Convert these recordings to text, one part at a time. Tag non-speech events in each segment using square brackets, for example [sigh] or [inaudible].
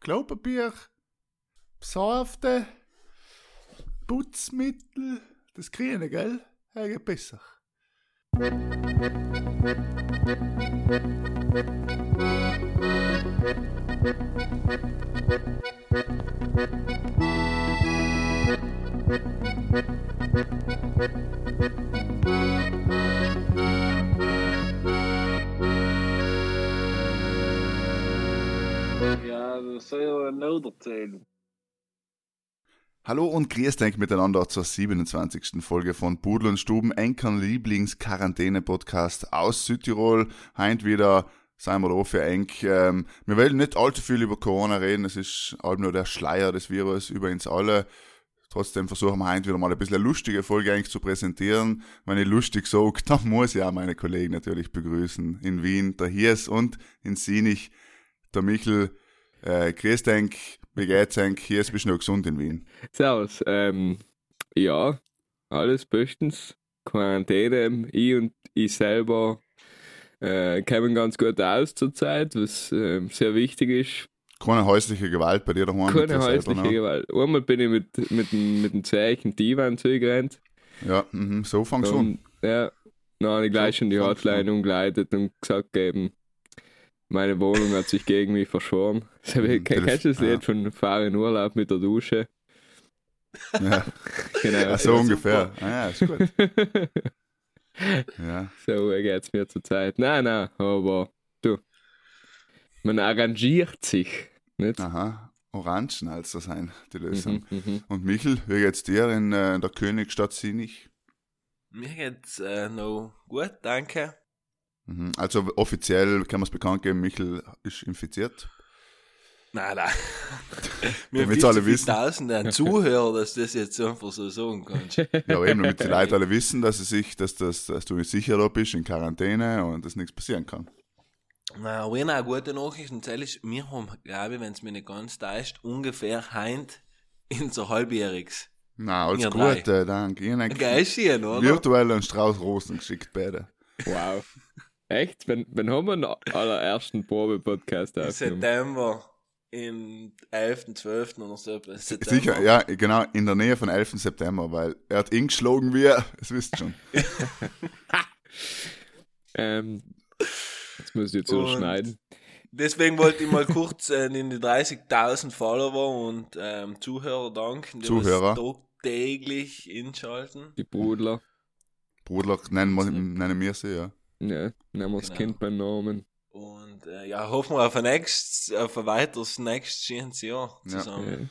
Klopapier, Seife, Putzmittel, das Grüne, gell? Ja, geht besser. Ja, das soll erzählen. Hallo und grüß denk miteinander zur 27. Folge von Pudel und Stuben, Enkern Lieblings-Quarantäne-Podcast aus Südtirol. Heint wieder sind wir da für Enk. Ähm, wir wollen nicht allzu viel über Corona reden, es ist halt nur der Schleier des Virus über uns alle. Trotzdem versuchen wir heute wieder mal ein bisschen eine lustige Folge eigentlich zu präsentieren. Wenn ich lustig sage, [laughs] dann muss ich auch meine Kollegen natürlich begrüßen. In Wien, der Hiers und in Sinich, der Michel. Äh, grüß denk, wie geht's denk? Hiers, bist du noch gesund in Wien? Servus. Ähm, ja, alles bestens. Quarantäne, ich und ich selber äh, kommen ganz gut aus zurzeit, was äh, sehr wichtig ist. Keine häusliche Gewalt bei dir daheim? Keine häusliche? Gewalt. Einmal bin ich mit, mit, dem- mit dem Zeichen Divan zugerannt. Ja, mhm, so fangst du an. Ja, dann habe ich gleich schon die Hotline umgeleitet und gesagt eben, meine Wohnung hat sich gegen mich verschworen. [laughs] Kennst du das. Lied von Fahr in Urlaub mit der Dusche? Ja, [laughs] Genau. ja, so Ja, ungefähr. Ah, ja, ist gut. [laughs] Ja, So geht's mir zurzeit. Nein, nein, aber du. Man arrangiert sich. Nicht? aha. Orangen als das sein, die Lösung. Mhm, mhm. Und Michel, wie geht's dir in, äh, in der Königstadt Sinich? Mir geht's äh, noch gut, danke. Mhm. Also offiziell kann man es bekannt geben, Michel ist infiziert. Nein, nein. [laughs] Wir Damit's alle wissen. tausende Zuhörer, dass du das jetzt einfach so sagen kannst. Ja, eben, damit die Leute alle wissen, dass, sie sich, dass, das, dass du sicher da bist, in Quarantäne und dass nichts passieren kann. Na, aber eine gute Nachricht und das ist, wir haben, glaube ich, wenn es mir nicht ganz täuscht, ungefähr heint in so halbjähriges. Na, alles. Gute, danke. Geil schön, oder? virtuell einen Strauß Rosen geschickt, beide. Wow. Echt? Wann, wann haben wir den allerersten Probe-Podcast Im aufgenommen? September, im 11., 12. oder so. etwas. September. Sicher, ja, genau, in der Nähe von 11. September, weil er hat ihn geschlagen wie er, das wisst ihr schon. [laughs] Ähm, jetzt muss ich jetzt Und- schneiden. Deswegen wollte ich mal kurz äh, in die 30.000 Follower und ähm, Zuhörer danken, die Zuhörer. täglich inschalten. Die Brudler. Bruder, nennen, nennen wir sie, ja. Ja, nehmen wir das Genau. Kind beim Namen. Und äh, ja, hoffen wir auf ein, nächstes, auf ein weiteres nächstes schönes Jahr Ja. zusammen. Ja.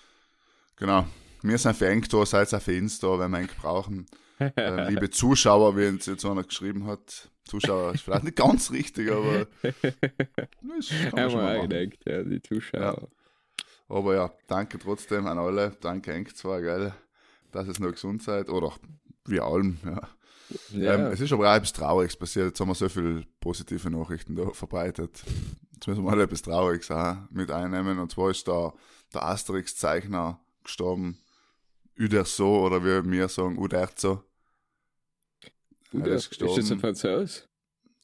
Genau. Wir sind für da, seid auch für uns da, wenn wir Enk brauchen. Äh, liebe Zuschauer, wie uns jetzt einer geschrieben hat. Zuschauer ist vielleicht nicht ganz richtig, aber [laughs] das kann man schon Haben wir auch gedacht, ja, die Zuschauer. Aber ja, danke trotzdem an alle. Danke Enk zwar, geil, dass es noch gesund seid. Oder wir allen, ja. Ja, Ähm, es ist aber auch etwas Trauriges passiert. Jetzt haben wir so viele positive Nachrichten da verbreitet. Jetzt müssen wir mal etwas Trauriges auch mit einnehmen. Und zwar ist der, der Asterix-Zeichner gestorben. Uderso, oder wie wir sagen, Uderzo. Er ist, ist ist das gestorben. ein Franzos?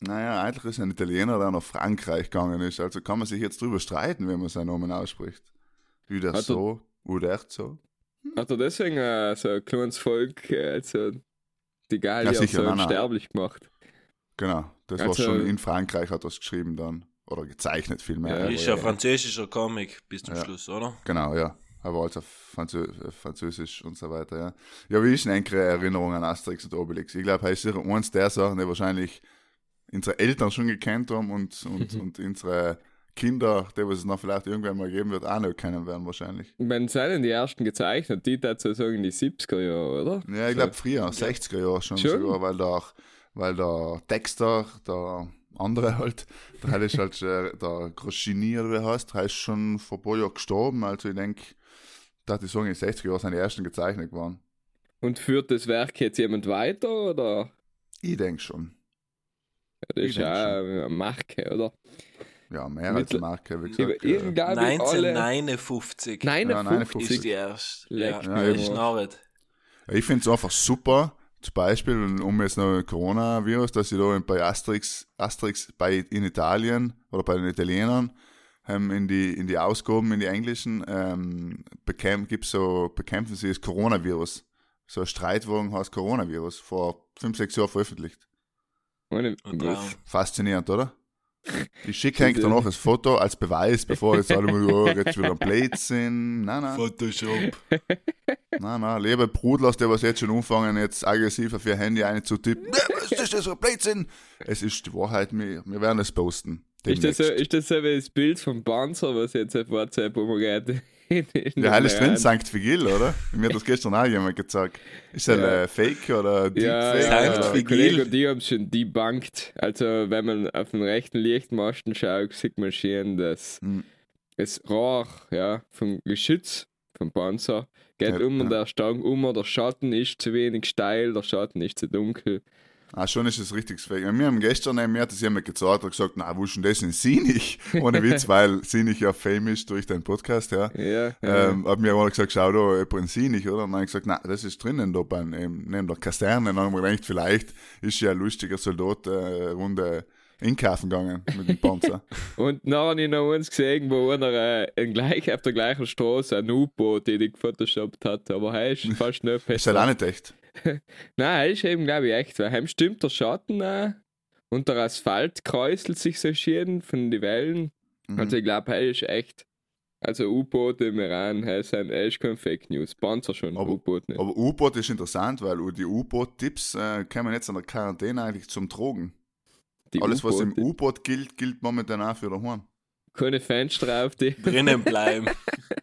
Naja, eigentlich ist er ein Italiener, der nach Frankreich gegangen ist. Also kann man sich jetzt drüber streiten, wie man seinen Namen ausspricht. Uderso, Uderzo. Hat er deswegen äh, so ein kleines Volk, äh, also die Gallier Ja, sicher, so nein, nein. unsterblich gemacht? Genau, das Also- war schon in Frankreich, hat er es geschrieben dann. Oder gezeichnet vielmehr. Ja, Ist ja ein französischer Comic bis zum Ja. Schluss, oder? Genau, ja. Aber also Franzö äh, Französisch und so weiter, ja. Ja, wie ist denn eure Erinnerung an Asterix und Obelix? Ich glaube, er ist sicher eins der Sachen, die wahrscheinlich unsere Eltern schon gekannt haben und, und, [laughs] und unsere Kinder, die was es noch vielleicht irgendwann mal geben wird, auch noch kennen werden wahrscheinlich. Wenn sind denn die ersten gezeichnet? Die dazu sagen die 70er Jahre, oder? Ja, ich glaube früher, 60er Jahre schon, Schon? sogar, weil der, weil der Dexter, der andere halt, der ist halt äh, der Groschini oder wie heißt, der ist schon vor ein paar Jahren gestorben, also ich denke, da die sagen, in den 60er Jahren sind die ersten gezeichnet geworden. Und führt das Werk jetzt jemand weiter, oder? Ich denke schon. Ja, das Ich ist ja eine Marke, oder? Ja, mehr als eine Marke, wie Über gesagt. Ja, alle 1959 Nein, Ja, 59. ist die erste. Leck Ja, mir ich finde es einfach super, zum Beispiel, um jetzt noch Coronavirus, dass sie da bei Asterix, Asterix bei, in Italien oder bei den Italienern ähm, in, die, in die Ausgaben, in die englischen, ähm, bekämpfen, gibt's so, bekämpfen sie das Coronavirus. So ein Streitwagen heißt Coronavirus, vor fünf, sechs Jahren veröffentlicht. Faszinierend, oder? Ich schicke euch danach das Foto als Beweis, bevor jetzt alle mal, oh, jetzt wieder ein Blödsinn. Nein, nein, Photoshop. nein, nein. Lieber Bruder, der was jetzt schon anfangen, jetzt aggressiv auf ihr Handy einzutippen. Was ist das für ein Blödsinn? Es ist die Wahrheit, wir, wir werden es posten. Ist das, so, ist das so wie das Bild vom Panzer, was jetzt auf WhatsApp umgeht? In- in Ja, den drin, St. Vigil, oder? Mir hat das gestern auch jemand gezeigt. Ist das Ja. Fake oder Ja, Deepfake? ja, Sankt oder? die Vigil. Und die haben es schon debunked. Also, wenn man auf den rechten Lichtmasten schaut, sieht man schon, dass Hm. das Rohr ja, vom Geschütz vom Panzer geht Ja, um und ja. der Stang um, der Schatten ist zu wenig steil, der Schatten ist zu dunkel. Ah, schon ist es richtig Fake. Wir haben gestern, mir hat das jemand gezeigt und gesagt, na, wo ist denn das in Sinich? [laughs] Ohne Witz, weil Sinich ja famous ist durch deinen Podcast, ja. Ja, ja. Ähm, hab mir aber gesagt, schau da, jemand in Sinich, oder? Und dann hab ich gesagt, na, das ist drinnen da ähm, neben der Kaserne. Und dann haben wir gedacht, vielleicht ist ja ein lustiger Soldat, äh, Runde einkaufen gegangen mit dem Panzer. [laughs] Und dann habe ich noch eins gesehen, wo einer äh, gleich, auf der gleichen Straße ein U-Boot, den ich gefotoshoppt hat. Aber er ist fast noch [laughs] ist halt auch nicht echt. [laughs] Nein, er ist eben, glaube ich, echt, weil heim stimmt der Schatten auch und der Asphalt kräuselt sich so schön von den Wellen. Mhm. Also ich glaube, er ist echt. Also U-Boote im Iran, er ist, ein, er ist kein Fake News. Panzer schon, Aber- U-Boot nicht. Aber U-Boot ist interessant, weil die U-Boot-Tipps äh, kommen jetzt an der Quarantäne eigentlich zum Drogen. Die Alles, was im U-Boot gilt, gilt momentan auch für daheim. Keine Fenster auf die. Drinnen [laughs] bleiben.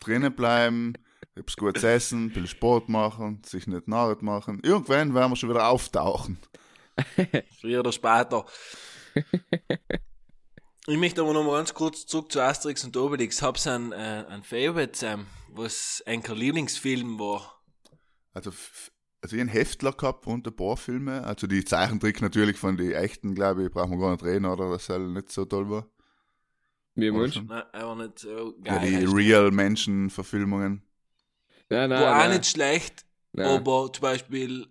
drinnen bleiben, etwas Gutes essen, ein bisschen Sport machen, sich nicht narret machen. Irgendwann werden wir schon wieder auftauchen. [laughs] Früher oder später. ich möchte aber noch mal ganz kurz zurück zu Asterix und Obelix. Hab's ein, äh, ein Favorite, Sam, was ein Lieblingsfilm war. Also, also ich hab einen Heftler gehabt und ein paar Filme. Also die Zeichentrick natürlich von den echten, glaube ich, brauchen wir gar nicht reden, oder? Das halt nicht so toll war. Wie schon? Nein, aber nicht so Ja, geil. die heißt Real-Menschen-Verfilmungen. Nein, nein, war auch nein. nicht schlecht, nein. aber zum Beispiel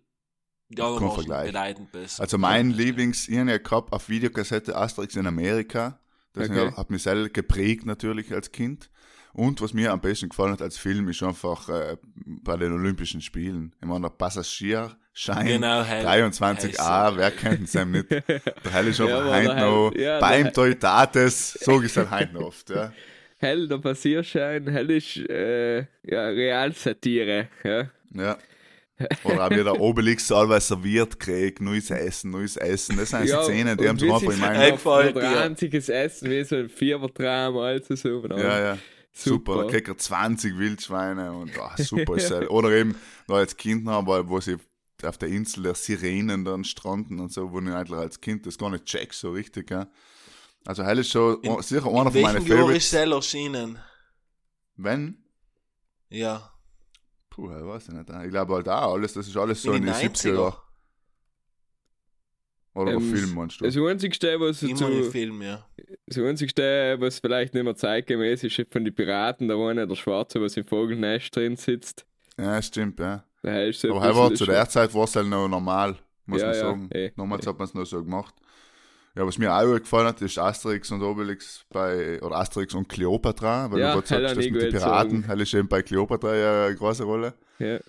anderen waren Vergleich. bedeutend besser. Also mein Lieblings, ich hab ja gehabt auf Videokassette Asterix in Amerika. Das Okay. hat mich selber geprägt natürlich als Kind. Und was mir am besten gefallen hat als Film, ist einfach äh, bei den Olympischen Spielen. Ich meine, der Passagierschein Genau, hell. 23a, Hell, wer kennt es einem nicht? [laughs] Der Hell ist einfach Ja, aber heint noch ja, beim Teutates, so ist es heint noch oft. Ja. Hell, der Passierschein, hell ist äh, ja, Realsatire. Ja. ja. Oder auch wie der [laughs] Obelix allweil serviert kriegt, neues Essen, neues Essen. Das sind Ja, Szenen, die haben so wie einfach in meinem Kopf. dir. einziges Essen, wie so ein Fiebertraum, also so. Ja, ja. Super, Super. da kriegt er 20 Wildschweine und ah, super [laughs] ist das. Oder eben, da als Kind noch, weil, wo sie auf der Insel der Sirenen dann stranden und so, wo ich eigentlich als Kind das gar nicht check, so richtig, ja. Also, Hell ist schon In- sicher In einer von meinen welchem Jahr ist Favorites. Cell erschienen? Wenn? Ja. Puh, ich weiß ich nicht. Ich glaube halt auch alles, das ist alles so In in den den 70er 90er. Jahren. Oder Ähm, ein Film, meinst du? Das einzigste, was Immer zu, im Film, ja. das einzigste, was vielleicht nicht mehr zeitgemäß ist, ist von den Piraten, der eine, der Schwarze, was im Vogelnest drin sitzt. Ja, stimmt, ja. Der ist so ein Aber er war zu der Zeit war es halt noch normal, muss Ja, man ja, sagen. eh, Damals eh. hat man es noch so gemacht. Ja, was mir auch gefallen hat, ist Asterix und Obelix bei, oder Asterix und Cleopatra, weil Ja, du gerade sagst, das mit den Piraten, das ist eben bei Cleopatra ja eine große Rolle. Ja.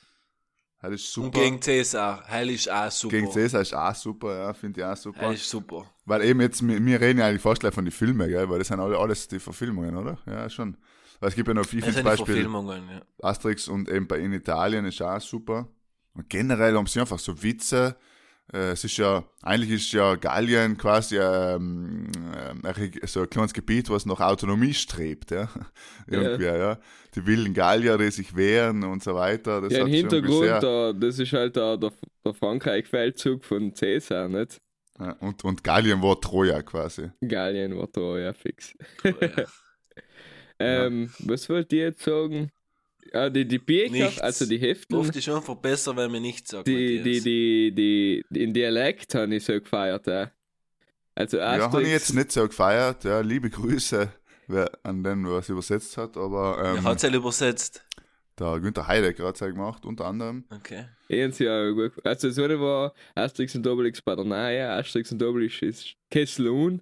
Das ist Und super. gegen Cäsar. Heil ist auch super. Gegen Cäsar ist auch super, ja, finde ich auch super. Heil ist super. Weil eben jetzt, wir, reden ja eigentlich fast gleich von den Filmen, gell, weil das sind alle, alles die Verfilmungen, oder? Ja, schon. Weil es gibt ja noch viel, sind die Beispiel Verfilmungen, ja. Asterix und eben bei in Italien ist auch super. Und generell haben sie einfach so Witze. Äh, es ist ja, eigentlich ist ja Gallien quasi ähm, ähm, so ein kleines Gebiet, was nach Autonomie strebt, [laughs] ja. Irgendwie, ja. Die wilden Gallier, die sich wehren und so weiter. Das Ja, im Hintergrund, da, das ist halt der, der, der Frankreich-Feldzug von Cäsar, nicht? ja, und, und Gallien war Troja quasi. Gallien war da, [laughs] ja, fix. ja. Ähm, Was wollte ich jetzt sagen? Ja, die, die Bücher, Nichts. also die Heften, Oft ist einfach besser, wenn man nichts sagt. die, die, die, die, die, in Dialekt habe ich so gefeiert, ja. Also Ja, habe Asterix, ich jetzt nicht so gefeiert. Ja, liebe Grüße wer, an den, wer es übersetzt hat. Aber Wer ähm, hat es halt übersetzt? der Günther Heidegger hat es ja gemacht, unter anderem. Okay. sie ja gut Also das eine war Asterix und Obelix bei der Nähe, Asterix und Obelix ist Kesselun.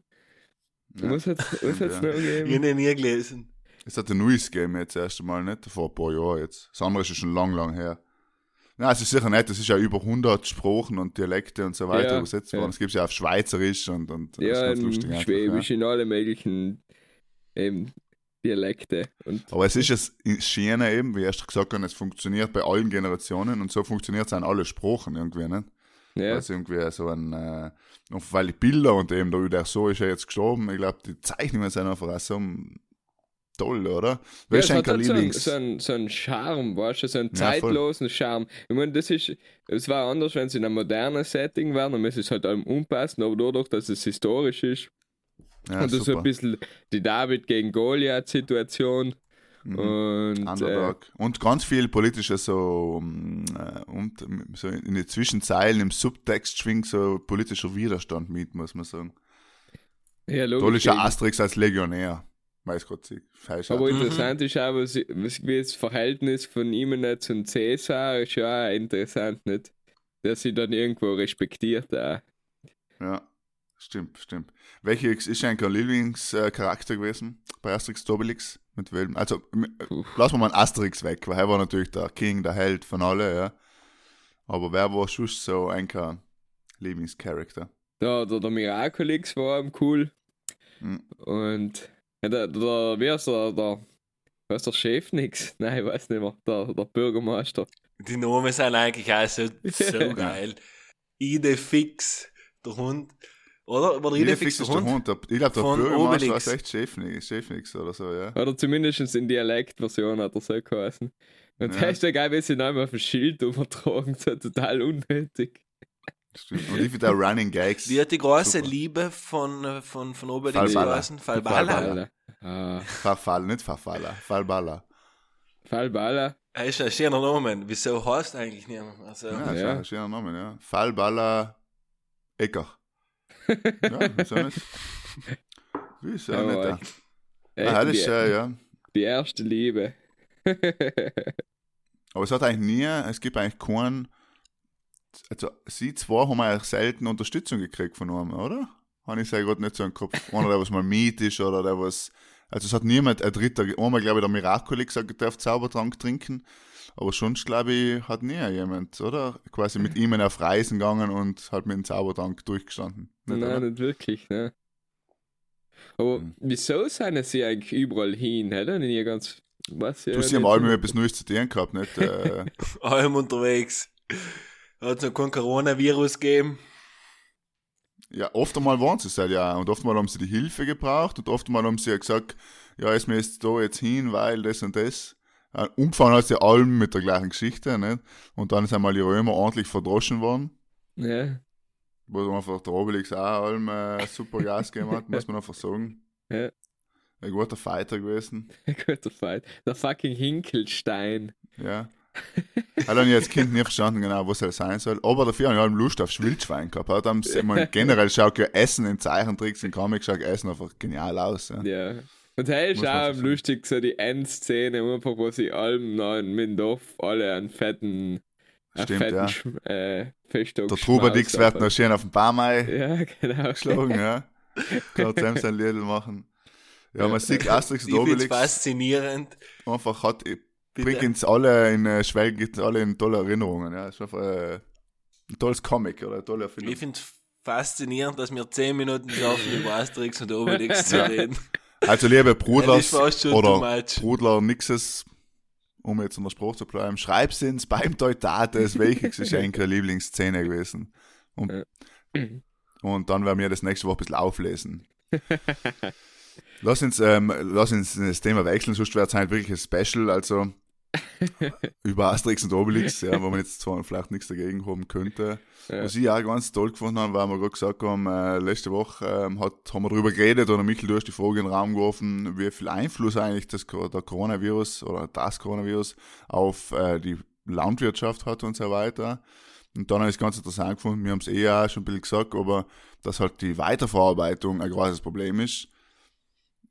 Ja. Was hat's, was hat's Ja. noch Ich habe gegeben? den nie gelesen. Es hat ein neues gegeben jetzt das erste Mal, nicht? Vor ein paar Jahren jetzt. Das andere ist ja schon lang, lang her. Nein, es ist sicher nicht. Es ist ja über 100 Sprachen und Dialekte und so weiter Ja, übersetzt ja. worden. Es gibt ja auf Schweizerisch und, und Ja, lustig Schwäbisch, in alle möglichen eben, Dialekte. Und Aber es ist es Schiene eben, wie erst gesagt haben, es funktioniert bei allen Generationen und so funktioniert es an alle Sprachen irgendwie, nicht? ja, es irgendwie so ein, äh, und weil die Bilder und eben, da der so ist ja jetzt gestorben, ich glaube, die Zeichnungen sind einfach auch so toll, oder? Ja, Wer es hat halt so, ein, Lieblings? so, ein, so ein Charme, weißt du, so einen Ja, zeitlosen Charme. Ich meine, das ist, es war anders, wenn es in einem modernen Setting wäre, dann müsste es halt allem unpassen, aber dadurch, dass es historisch ist ja, und das so ein bisschen die David gegen Goliath-Situation Mhm. und äh, und ganz viel politische so, um, äh, und, ähm, so in den Zwischenzeilen im Subtext schwingt so politischer Widerstand mit, muss man sagen. ja, Toll logisch. ist ja Asterix als Legionär. Weiß Gott, falsch. aber ab. interessant ist auch, was, was, wie das Verhältnis von ihm nicht zum Cäsar ist ja auch interessant, nicht? Der sie dann irgendwo respektiert auch. Ja, stimmt, stimmt. Welcher ist eigentlich ein Lieblingscharakter gewesen bei Asterix Obelix? Mit welchem? Also, Puh. lassen wir mal einen Asterix weg, weil er war natürlich der King, der Held von alle, ja. Aber wer war schon so ein Lieblingscharakter? Der, der, der Miraculix war cool. Mhm. Und ja, der, der, wie heißt der, der, was der Chef nix? [laughs] Nein, ich weiß nicht mehr. Der, der Bürgermeister. Die Namen sind eigentlich auch so, so [laughs] geil. Idefix, der Hund. Oder? War der Idefix Idefix ist der der Hund? Hund. Der, ich glaube, der Von Bürgermeister Obelix. echt Chefnix, Chefnix oder so, ja. Oder zumindest in Dialektversion hat er so geheißen. Und Ja. der ist ja geil, wie sie ihn einmal auf ein Schild übertragen, so total unnötig. Stimmt. Und ich finde der Running Gags. Wie hat die große Super. Liebe von, von, von Obelix Falbala. geheißen? Falbala. Falbala. Verfall, nicht Verfaller, Fallballer. Fallballer. Er ist ein schöner Name. Wieso heißt eigentlich niemand? Also, Ja, das ist Ja. ein schöner Name, ja. Fallballer Ecker. ja, wieso nicht? Wieso Ja, nicht? Ja, das ist, äh, ja. die erste Liebe. [laughs] Aber es hat eigentlich nie, es gibt eigentlich keinen, also sie zwei haben eigentlich selten Unterstützung gekriegt von einem, oder? Habe ich sehr gerade nicht so im Kopf. Einer, der was mal Miet ist oder der was, also es hat niemand, ein Dritter, einmal glaube ich der Miraculix hat darf Zaubertrank trinken, aber sonst glaube ich hat nie jemand, oder? Quasi mit ihm auf Reisen gegangen und hat mit dem Zaubertrank durchgestanden. Nicht, Nein, oder? nicht wirklich, ne? Aber Hm. wieso sind sie eigentlich überall hin? Hätte ich nie ganz. Was Du hast ja mal etwas Neues zu tun gehabt, nicht? Äh, [laughs] allem unterwegs. Hat es noch kein Coronavirus gegeben? Ja, oft einmal waren sie es halt, ja. Und oft mal haben sie die Hilfe gebraucht und oft mal haben sie ja gesagt, ja, ist mir jetzt da jetzt hin, weil das und das. Ja, umgefahren hat sie allem mit der gleichen Geschichte, nicht? Und dann sind mal die Römer ordentlich verdroschen worden, Ja, wo einfach der Obelix auch allem äh, super Gas gegeben hat, [laughs] muss man einfach sagen. Ja. Ein guter Fighter gewesen, guter Fight. Der fucking Hinkelstein. ja. Hat dann jetzt Kind nie verstanden, genau, was er sein soll. Aber dafür habe ich Lust auf Wildschwein gehabt. Hat mal generell schaut ja Essen in Zeichentricks in Comics schaut Essen einfach genial aus. Ja. Ja. Und hey, ist auch lustig, so die Endszene, einfach, wo sie allem neuen mit dem Dorf alle einen fetten, einen Stimmt, fetten ja. Sch- äh, Der Trubadix wird noch schön auf den Baumei Ja, [laughs] genau. geschlagen, ja. Kann zusammen sein Lied machen. Ja, man sieht Asterix und Obelix faszinierend. einfach hat. Bringt uns alle in äh, Schwelgen, gibt alle in tolle Erinnerungen. Ja, ist einfach äh, ein tolles Comic oder eine tolle Erfindung. Ich finde es faszinierend, dass wir 10 Minuten schaffen, über Asterix und Obelix [laughs] zu reden. Also liebe Das Brudlers oder. Brudler Nixes, um jetzt in der Spruch zu bleiben, schreib's ins beim Teutates, welches ist eigentlich Lieblingsszene gewesen. Und, und dann werden wir das nächste Woche ein bisschen auflesen. [laughs] Lass uns, ähm, lass uns das Thema wechseln, sonst wäre es halt wirklich ein Special, also [laughs] über Asterix und Obelix, ja, wo man jetzt zwar vielleicht nichts dagegen haben könnte. Ja. Was ich auch ganz toll gefunden habe, weil wir gerade gesagt haben, äh, letzte Woche ähm, hat, haben wir darüber geredet oder Michael, du hast die Frage in den Raum geworfen, wie viel Einfluss eigentlich das, der Coronavirus oder das Coronavirus auf äh, die Landwirtschaft hat und so weiter. Und dann habe ich es ganz interessant gefunden, wir haben es eh auch schon ein bisschen gesagt, aber dass halt die Weiterverarbeitung ein großes Problem ist.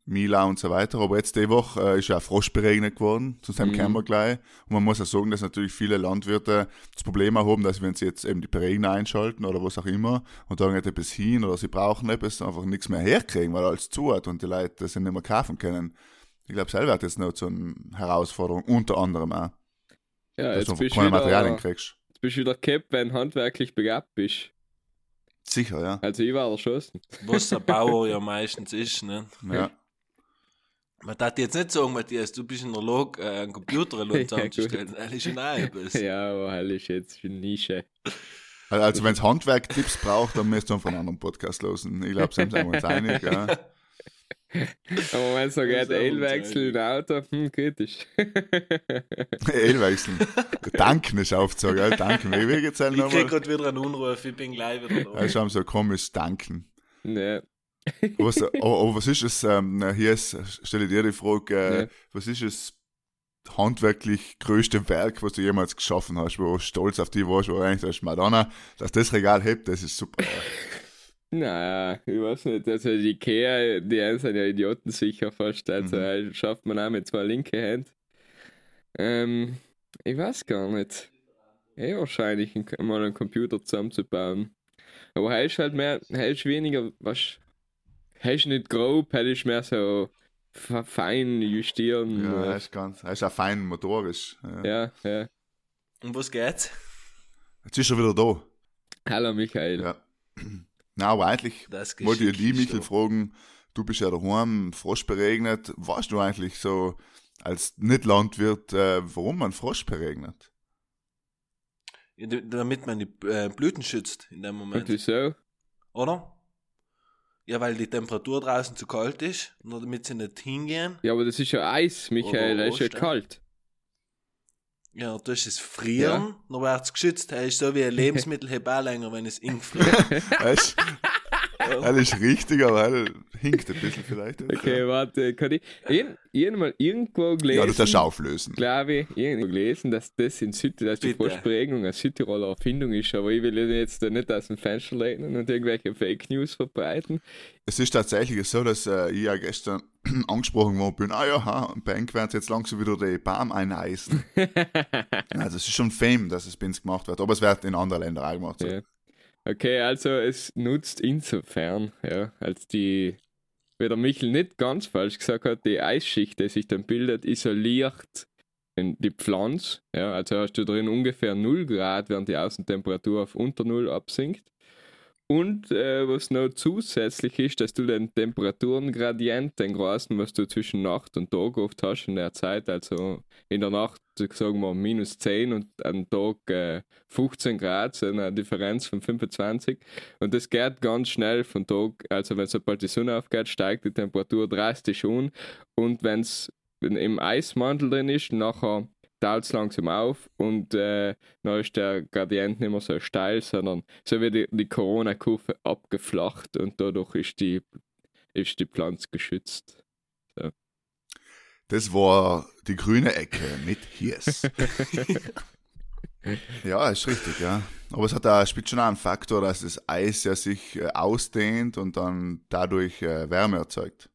Mila und so weiter. Aber jetzt die Woche äh, ist ja auch Frosch beregnet geworden, zu seinem Mhm. kommen wir gleich. Und man muss auch sagen, dass natürlich viele Landwirte das Problem haben, dass wenn sie jetzt eben die Beregner einschalten oder was auch immer und da nicht etwas hin oder sie brauchen etwas, einfach nichts mehr herkriegen, weil alles zu hat und die Leute das nicht mehr kaufen können. Ich glaube, selber hat jetzt noch so eine Herausforderung, unter anderem auch, Ja, dass jetzt du bist, einfach keine Materialien wieder, kriegst. jetzt bist du wieder gehabt, wenn du handwerklich begabt bist. Sicher, ja. Also ich war erschossen. Was der Bauer ja meistens ist, ne? ja. Man darf jetzt nicht sagen, Matthias, du bist in der Lage, äh, einen Computer [laughs] zusammenzustellen. Das ist schon auch etwas. Ja, aber halt ist jetzt eine Nische. Also, also wenn es Handwerktipps braucht, dann müsst ihr von einem anderen Podcast losen. Ich glaube, sind wir uns einig, ja. [laughs] Aber wenn es noch Das geht, Ölwechsel im Auto, hm, kritisch. Ölwechseln. Danken ist [laughs] aufgezogen, ja. Danken. Wie, geht's denn Ich krieg nochmal? gerade wieder einen Unruf, ich bin gleich wieder da. Ja, haben so komisch Danken. ja. Was, aber, aber was ist es, ähm, hier ist, stelle dir die Frage, äh, Ja. was ist das handwerklich größte Werk, was du jemals geschaffen hast, wo du stolz auf die warst, wo du eigentlich sagst, Madonna, dass das Regal hebt, das ist super. Naja, ich weiß nicht. Also die Ikea, die einen sind ja Idioten sicher fast. Also Mhm. äh, schafft man auch mit zwei linke Hand. Ähm, ich weiß gar nicht. Eh wahrscheinlich ein- mal einen Computer zusammenzubauen. Aber er ist halt mehr, ist weniger, was, ist nicht grob, ist mehr so fe- fein justieren. Ja, er äh, ist ganz, er ist auch fein motorisch. Ja. ja, ja. Um was geht's? Jetzt ist er wieder da. Hallo Michael. Ja. Na, aber eigentlich Das wollte ich Michel ist fragen, du bist ja daheim, Frosch beregnet. Warst du eigentlich so als Nicht-Landwirt, äh, warum man Frosch beregnet? Ja, damit man die äh, Blüten schützt in dem Und Moment. wieso? Oder? Ja, weil die Temperatur draußen zu kalt ist, nur damit sie nicht hingehen. Ja, aber das ist ja Eis, Michael, er ist ja kalt. Ja, du hast es frieren, dann wird es geschützt. Er ist so wie ein [laughs] Lebensmittel, auch länger, wenn es ingefriert. [laughs] Weißt er ist richtig, aber er hinkt ein bisschen vielleicht. Okay, warte, kann ich. Mal irgendwo gelesen. Ja, du darfst auflösen. Glaube ich, irgendwo gelesen, dass das in Süd, dass die. Froschprägung eine Südtiroler Erfindung ist, aber ich will jetzt da nicht aus dem Fenster lehnen und irgendwelche Fake News verbreiten. Es ist tatsächlich so, dass äh, ich ja gestern [clears throat] angesprochen worden bin, ah ja, ha, im Bank werden sie jetzt langsam wieder die Baum eineisen. [laughs] also es ist schon Fame, dass es bei uns gemacht wird, aber es wird in anderen Ländern auch gemacht. So. Ja. Okay, also es nutzt insofern, ja, als die, wie der Michel nicht ganz falsch gesagt hat, die Eisschicht, die sich dann bildet, isoliert die Pflanze. Ja, also hast du drin ungefähr 0 Grad, während die Außentemperatur auf unter 0 absinkt. Und äh, was noch zusätzlich ist, dass du den Temperaturengradient, den großen, was du zwischen Nacht und Tag oft hast in der Zeit, also in der Nacht, sagen wir, minus 10 und am Tag äh, 15 Grad, so eine Differenz von 25. Und das geht ganz schnell von Tag, also wenn sobald die Sonne aufgeht, steigt die Temperatur drastisch an. Und wenn es im Eismantel drin ist, nachher taut es langsam auf und äh, dann ist der Gradient nicht mehr so steil, sondern so wird die, die Corona-Kurve abgeflacht und dadurch ist die, ist die Pflanze geschützt. Das war die grüne Ecke mit Hies. [laughs] ja, ist richtig, ja. Aber es hat da spielt schon auch einen Faktor, dass das Eis ja sich äh, ausdehnt und dann dadurch äh, Wärme erzeugt.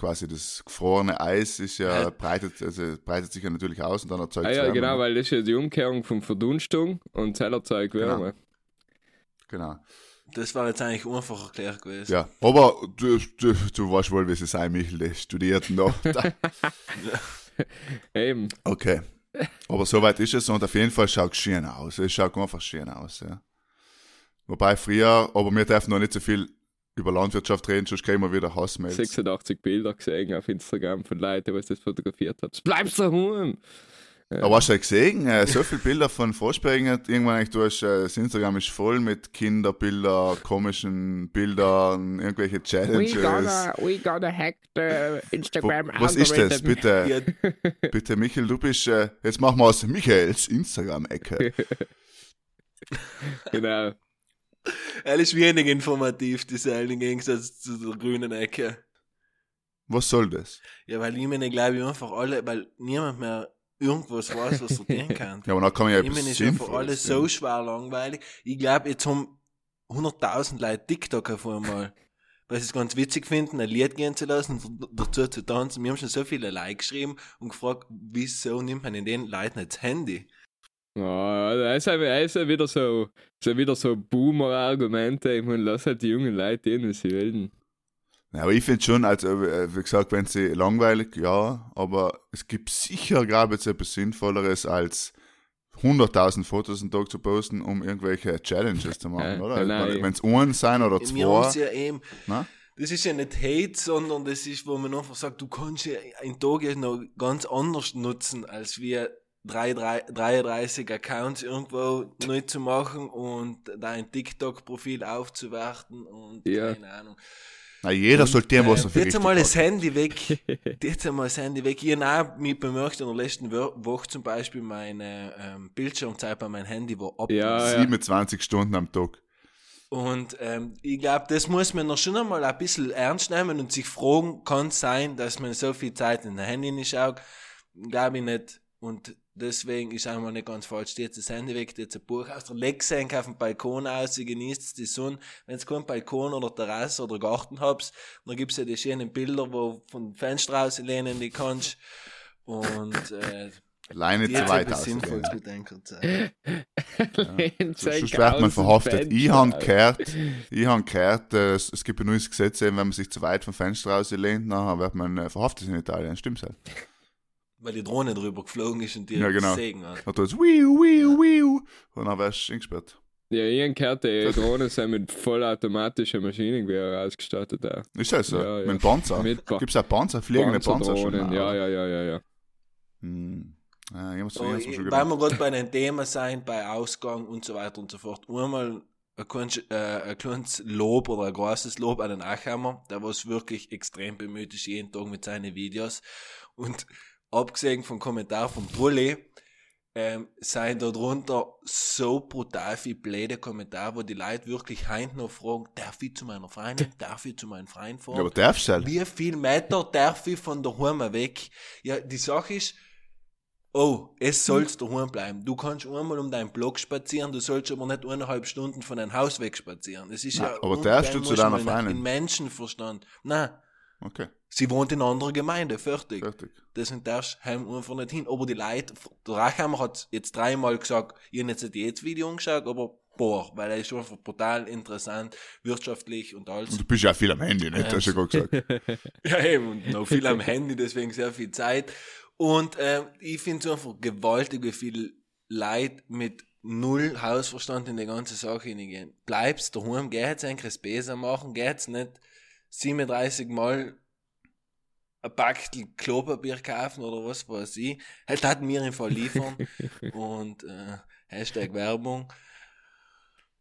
Quasi das gefrorene Eis ist ja, breitet, also breitet sich ja natürlich aus und dann erzeugt Ah es ja, Wärme. genau, weil das ist ja die Umkehrung von Verdunstung und das erzeugt Genau. Wärme. Genau. Das war jetzt eigentlich einfach erklärt gewesen. Ja, aber du, du, du weißt wohl, wie sie sein, Michel, die studiert noch. [laughs] [laughs] Eben. Okay. Aber soweit ist es und auf jeden Fall schaut es schön aus. Es schaut einfach schön aus, ja. Wobei früher, aber wir dürfen noch nicht so viel über Landwirtschaft reden, sonst kriegen wir wieder Hassmails. 86 Bilder gesehen auf Instagram von Leuten, die das fotografiert haben. Bleibst du daheim! Aber hast du ja gesehen, äh, so viele Bilder von Froschbergen, irgendwann eigentlich, du hast, äh, das Instagram ist voll mit Kinderbildern, komischen Bildern, irgendwelche Challenges. we gonna hack the Wo, was ist das? Bitte, Ja, bitte Michael, du bist, äh, jetzt machen wir aus Michaels Instagram-Ecke. [laughs] Genau. Er ist wenig informativ, die Seil, im Gegensatz zu der grünen Ecke. Was soll das? Ja, weil ich meine, glaube ich, einfach alle, weil niemand mehr irgendwas weiß, was er tun kann. [laughs] Ja, aber dann kann man ja ich meine, etwas ist alles tun. so schwer langweilig. Ich glaube, jetzt haben 100.000 Leute TikTok auf einmal. weil sie es ganz witzig finden, ein Lied gehen zu lassen und dazu zu tanzen. Wir haben schon so viele Like geschrieben und gefragt, wieso nimmt man in den Leuten jetzt Handy? Ja, da ist ja, ist ja wieder so, so wieder so Boomer-Argumente. Ich meine, lass halt die jungen Leute in, was sie wollen. Ja, aber ich finde schon, also, äh, wie gesagt, wenn sie langweilig, ja, aber es gibt sicher, glaube ich, jetzt etwas Sinnvolleres als 100.000 Fotos am Tag zu posten, um irgendwelche Challenges zu machen, Ja, oder? Wenn es ein sein oder zwei. ja eben, Na? das ist ja nicht Hate, sondern das ist, wo man einfach sagt, du kannst ja einen Tag ja noch ganz anders nutzen, als wir 33 Accounts irgendwo neu zu machen und dein TikTok-Profil aufzuwerten und Ja. keine Ahnung. Na, jeder soll dem, was für Jetzt einmal das. Handy weg. [laughs] Jetzt einmal das Handy weg. Ich habe auch mich bemerkt in der letzten Wo- Woche zum Beispiel meine ähm, Bildschirmzeit bei meinem Handy war ab. Ja, ja. 27 Stunden am Tag. Und ähm, ich glaube, das muss man noch schon einmal ein bisschen ernst nehmen und sich fragen, kann es sein, dass man so viel Zeit in der Handy nicht schaut? Glaube ich nicht. Und deswegen ist einmal nicht ganz falsch. Jetzt das Handy weg, jetzt ein Buch aus, leg es auf den Balkon aus, ihr genießt die Sonne. Wenn ihr keinen Balkon oder Terrasse oder Garten habt, dann gibt's ja die schönen Bilder, wo von Fenster aus lehnen die kannst. Und äh, Alleine die zu weit aus. Sinnvolles mit denken Zeit. Sonst wird man verhaftet. Ich habe gehört, ich habe gehört, äh, es, es gibt ein neues Gesetz, eben, wenn man sich zu weit vom Fenster raus lehnt, nachher wird man äh, verhaftet in Italien. Stimmt's halt? Weil die Drohne drüber geflogen ist und die Ja, genau. Segen hat. Und da ist wiu, wiu, wiu. Und dann wärst du eingesperrt. Ja, ich habe gehört, die [laughs] Drohnen sind mit vollautomatischer Maschinengewehr ausgestattet. Auch. Ist das so? Ja, ja. Mit Panzer? Mit Pa- Gibt es auch Panzer? Fliegende Panzer schon? Ja, ja, ja, ja, ja. Hm. Ja, ich hab's So, ich schon weil wir gerade bei einem Thema sein, bei Ausgang und so weiter und so fort. Einmal ein kleines, äh, ein kleines Lob oder ein großes Lob an den Achhammer, der was wirklich extrem bemüht ist, jeden Tag mit seinen Videos. Und abgesehen vom Kommentar vom Bulli, ähm, seien da drunter so brutal viele blöde Kommentare, wo die Leute wirklich heint noch fragen, darf ich zu meiner Freundin, [laughs] darf ich zu meinem Freund fahren? Ja, aber darfst du halt? Wie viel Meter darf ich von daheim weg? Ja, die Sache ist, oh, es sollst daheim bleiben. Du kannst einmal um deinen Block spazieren, du sollst aber nicht eineinhalb Stunden von deinem Haus weg spazieren. Das ist Na, ja, aber darfst du zu deiner Freundin? In Menschenverstand. Nein, Okay, sie wohnt in einer anderen Gemeinde, fertig. fertig. Deswegen darfst du heim einfach nicht hin. Aber die Leute, der Rachhammer hat jetzt dreimal gesagt, ich habe jetzt jedes Video angeschaut, aber boah, weil er ist einfach brutal interessant, wirtschaftlich und alles. Und du bist ja viel am Handy, nicht? Hast du ja gerade gesagt. [laughs] Ja, eben, und noch viel am Handy, deswegen sehr viel Zeit. Und ähm, ich finde es einfach gewaltig, wie viel Leid mit null Hausverstand in die ganze Sache hineingehen. Bleibst daheim, geh jetzt eigentlich das besser machen, geh jetzt nicht 37 Mal ein Packel Klopapier kaufen oder was weiß ich. Halt hat mir im Fall liefern. [laughs] und äh, Hashtag Werbung.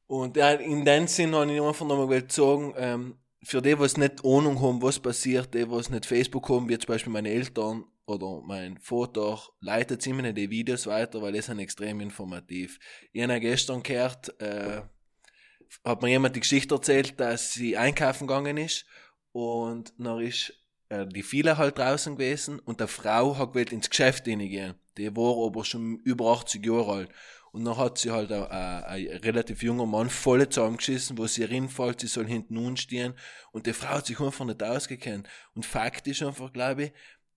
Und ja, in dem Sinn habe ich einfach nochmal gewollt sagen, ähm, für die, was nicht Ahnung haben, was passiert, die, was nicht Facebook haben, wie zum Beispiel meine Eltern oder mein Vater, leitet immer nicht die Videos weiter, weil die sind extrem informativ. Ich habe gestern gehört, äh, hat mir jemand die Geschichte erzählt, dass sie einkaufen gegangen ist und dann ist äh, die viele halt draußen gewesen und der Frau hat gewählt ins Geschäft hineingehen. Die war aber schon über 80 Jahre alt. Und dann hat sie halt ein, ein, relativ junger Mann voll zusammengeschissen, wo sie reinfällt, sie soll hinten unstehen. Und die Frau hat sich einfach nicht ausgekannt. Und Fakt ist einfach, glaube ich,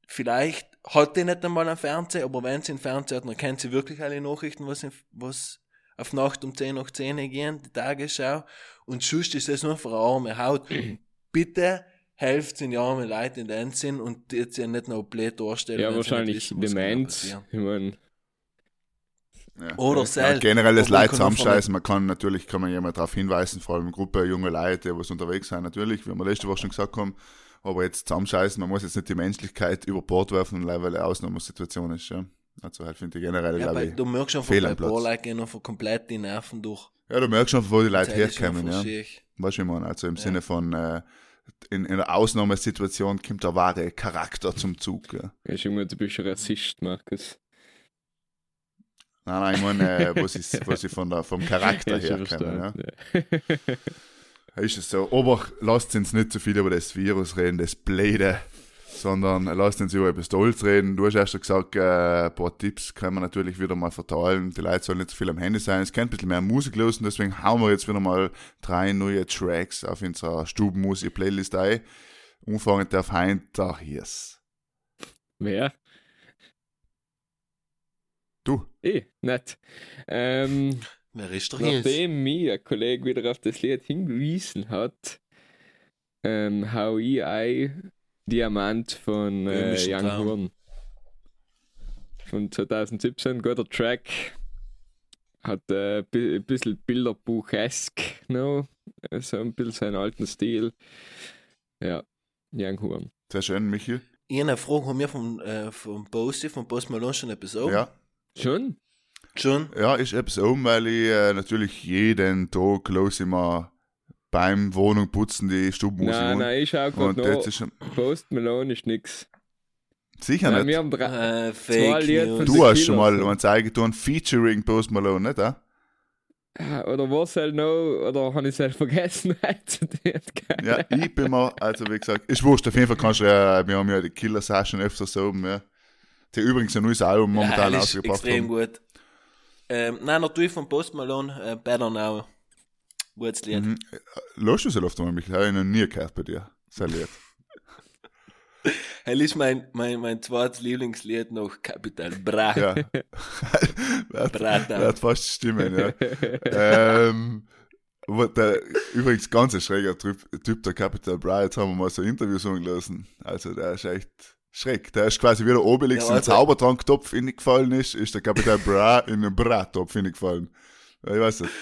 vielleicht hat die nicht einmal einen Fernseher, aber wenn sie einen Fernseher hat, dann kennt sie wirklich alle Nachrichten, was, was auf Nacht um 10 nach 10 gehen, die Tagesschau. Und sonst ist das nur für eine arme Haut. [clears throat] Bitte helft den armen Leuten in den Sinn und jetzt ja nicht noch blöd darstellen. Ja, wahrscheinlich wissen, passieren. Ich meine, Ja. Oder ja, selbst. generell das Aber man Leid zusammenscheißen. Man kann natürlich, kann man jemand darauf hinweisen, vor allem Gruppe junge Leute, die was unterwegs sind, natürlich, wie wir letzte Woche schon gesagt haben. Aber jetzt zusammenscheißen, man muss jetzt nicht die Menschlichkeit über Bord werfen, weil eine Ausnahmesituation ist. Ja. Also halt finde ich generell, Ja, glaube ich. du merkst schon, fehl bei am Platz. Gehen einfach komplett die Nerven durch. Ja, du merkst schon, wo die Leute ist herkommen. Ja. Weißt du, ich meine, also im Ja. Sinne von, äh, in, in einer Ausnahmesituation kommt der wahre Charakter zum Zug. Ja. ja, schon mal, du bist ein Rassist, Markus. Nein, nein, ich meine, äh, wo sie, [laughs] wo sie von der, vom Charakter herkommen. Ja. ja. [laughs] Ist es so. Aber lasst uns nicht zu viel über das Virus reden, das Blöde. Sondern lasst uns über etwas Tolles reden. Du hast erst gesagt, äh, ein paar Tipps können wir natürlich wieder mal verteilen. Die Leute sollen nicht so viel am Handy sein. Es kennt ein bisschen mehr Musik los und deswegen hauen wir jetzt wieder mal drei neue Tracks auf unserer Stubenmusik-Playlist ein. Umfangen darf Heint der Hirs. Wer? Du. Eh, nett. Ähm, Wer ist doch nachdem mir ein Kollege wieder auf das Lied hingewiesen hat, ähm, hau ich ein Diamant von äh, Young Traum. Horn. Von 2017, guter Track. Hat äh, ein bi- ein bisschen Bilderbuchesk noch. So ein bisschen seinen alten Stil. Ja, Young Horn. Sehr schön, Michi. Ich habe eine Frage, haben wir vom, äh, vom Posty, vom Post Malone schon etwas auch? Ja. Schon? Schon? Ja, ist etwas um, weil ich äh, natürlich jeden Tag los immer beim Wohnung putzen die Stubenmusik Nein, nein, ich schau Und gerade noch. ist Post Malone ist nix. sicher Nein, nicht. wir haben drei. Äh, Zwei News. von Du hast schon mal ein Zeigeton featuring Post Malone, nicht? Äh? Ah, Oder was halt noch, oder habe ich es halt vergessen? [laughs] Ja, ich bin mal, also wie gesagt, ist wurscht, auf jeden Fall kannst du ja, wir haben ja die Killer Session öfters oben, ja. Die übrigens ein neues Album momentan ja, ist ausgebracht extrem haben. gut. Ähm, nein, natürlich von Post Malone, äh, Better Now. Gutes Lied. Mhm. Löscht du so oft mal, Michael? Habe ich noch nie gehört bei dir. Sehr lieb. [laughs] Hell ist mein, mein, mein zweites Lieblingslied noch Capital Bra. Ja. [laughs] Brata. wird fast stimmen, ja. ähm, wo der, übrigens ganz ein schräger Typ, typ der Capital Bra, jetzt haben wir mal so Interviews angelassen. Also der ist echt schräg. Der ist quasi wie der Obelix Ja, in den also- Zaubertranktopf gefallen ist, ist der Capital Bra in den Brattopf gefallen. Ich weiß nicht.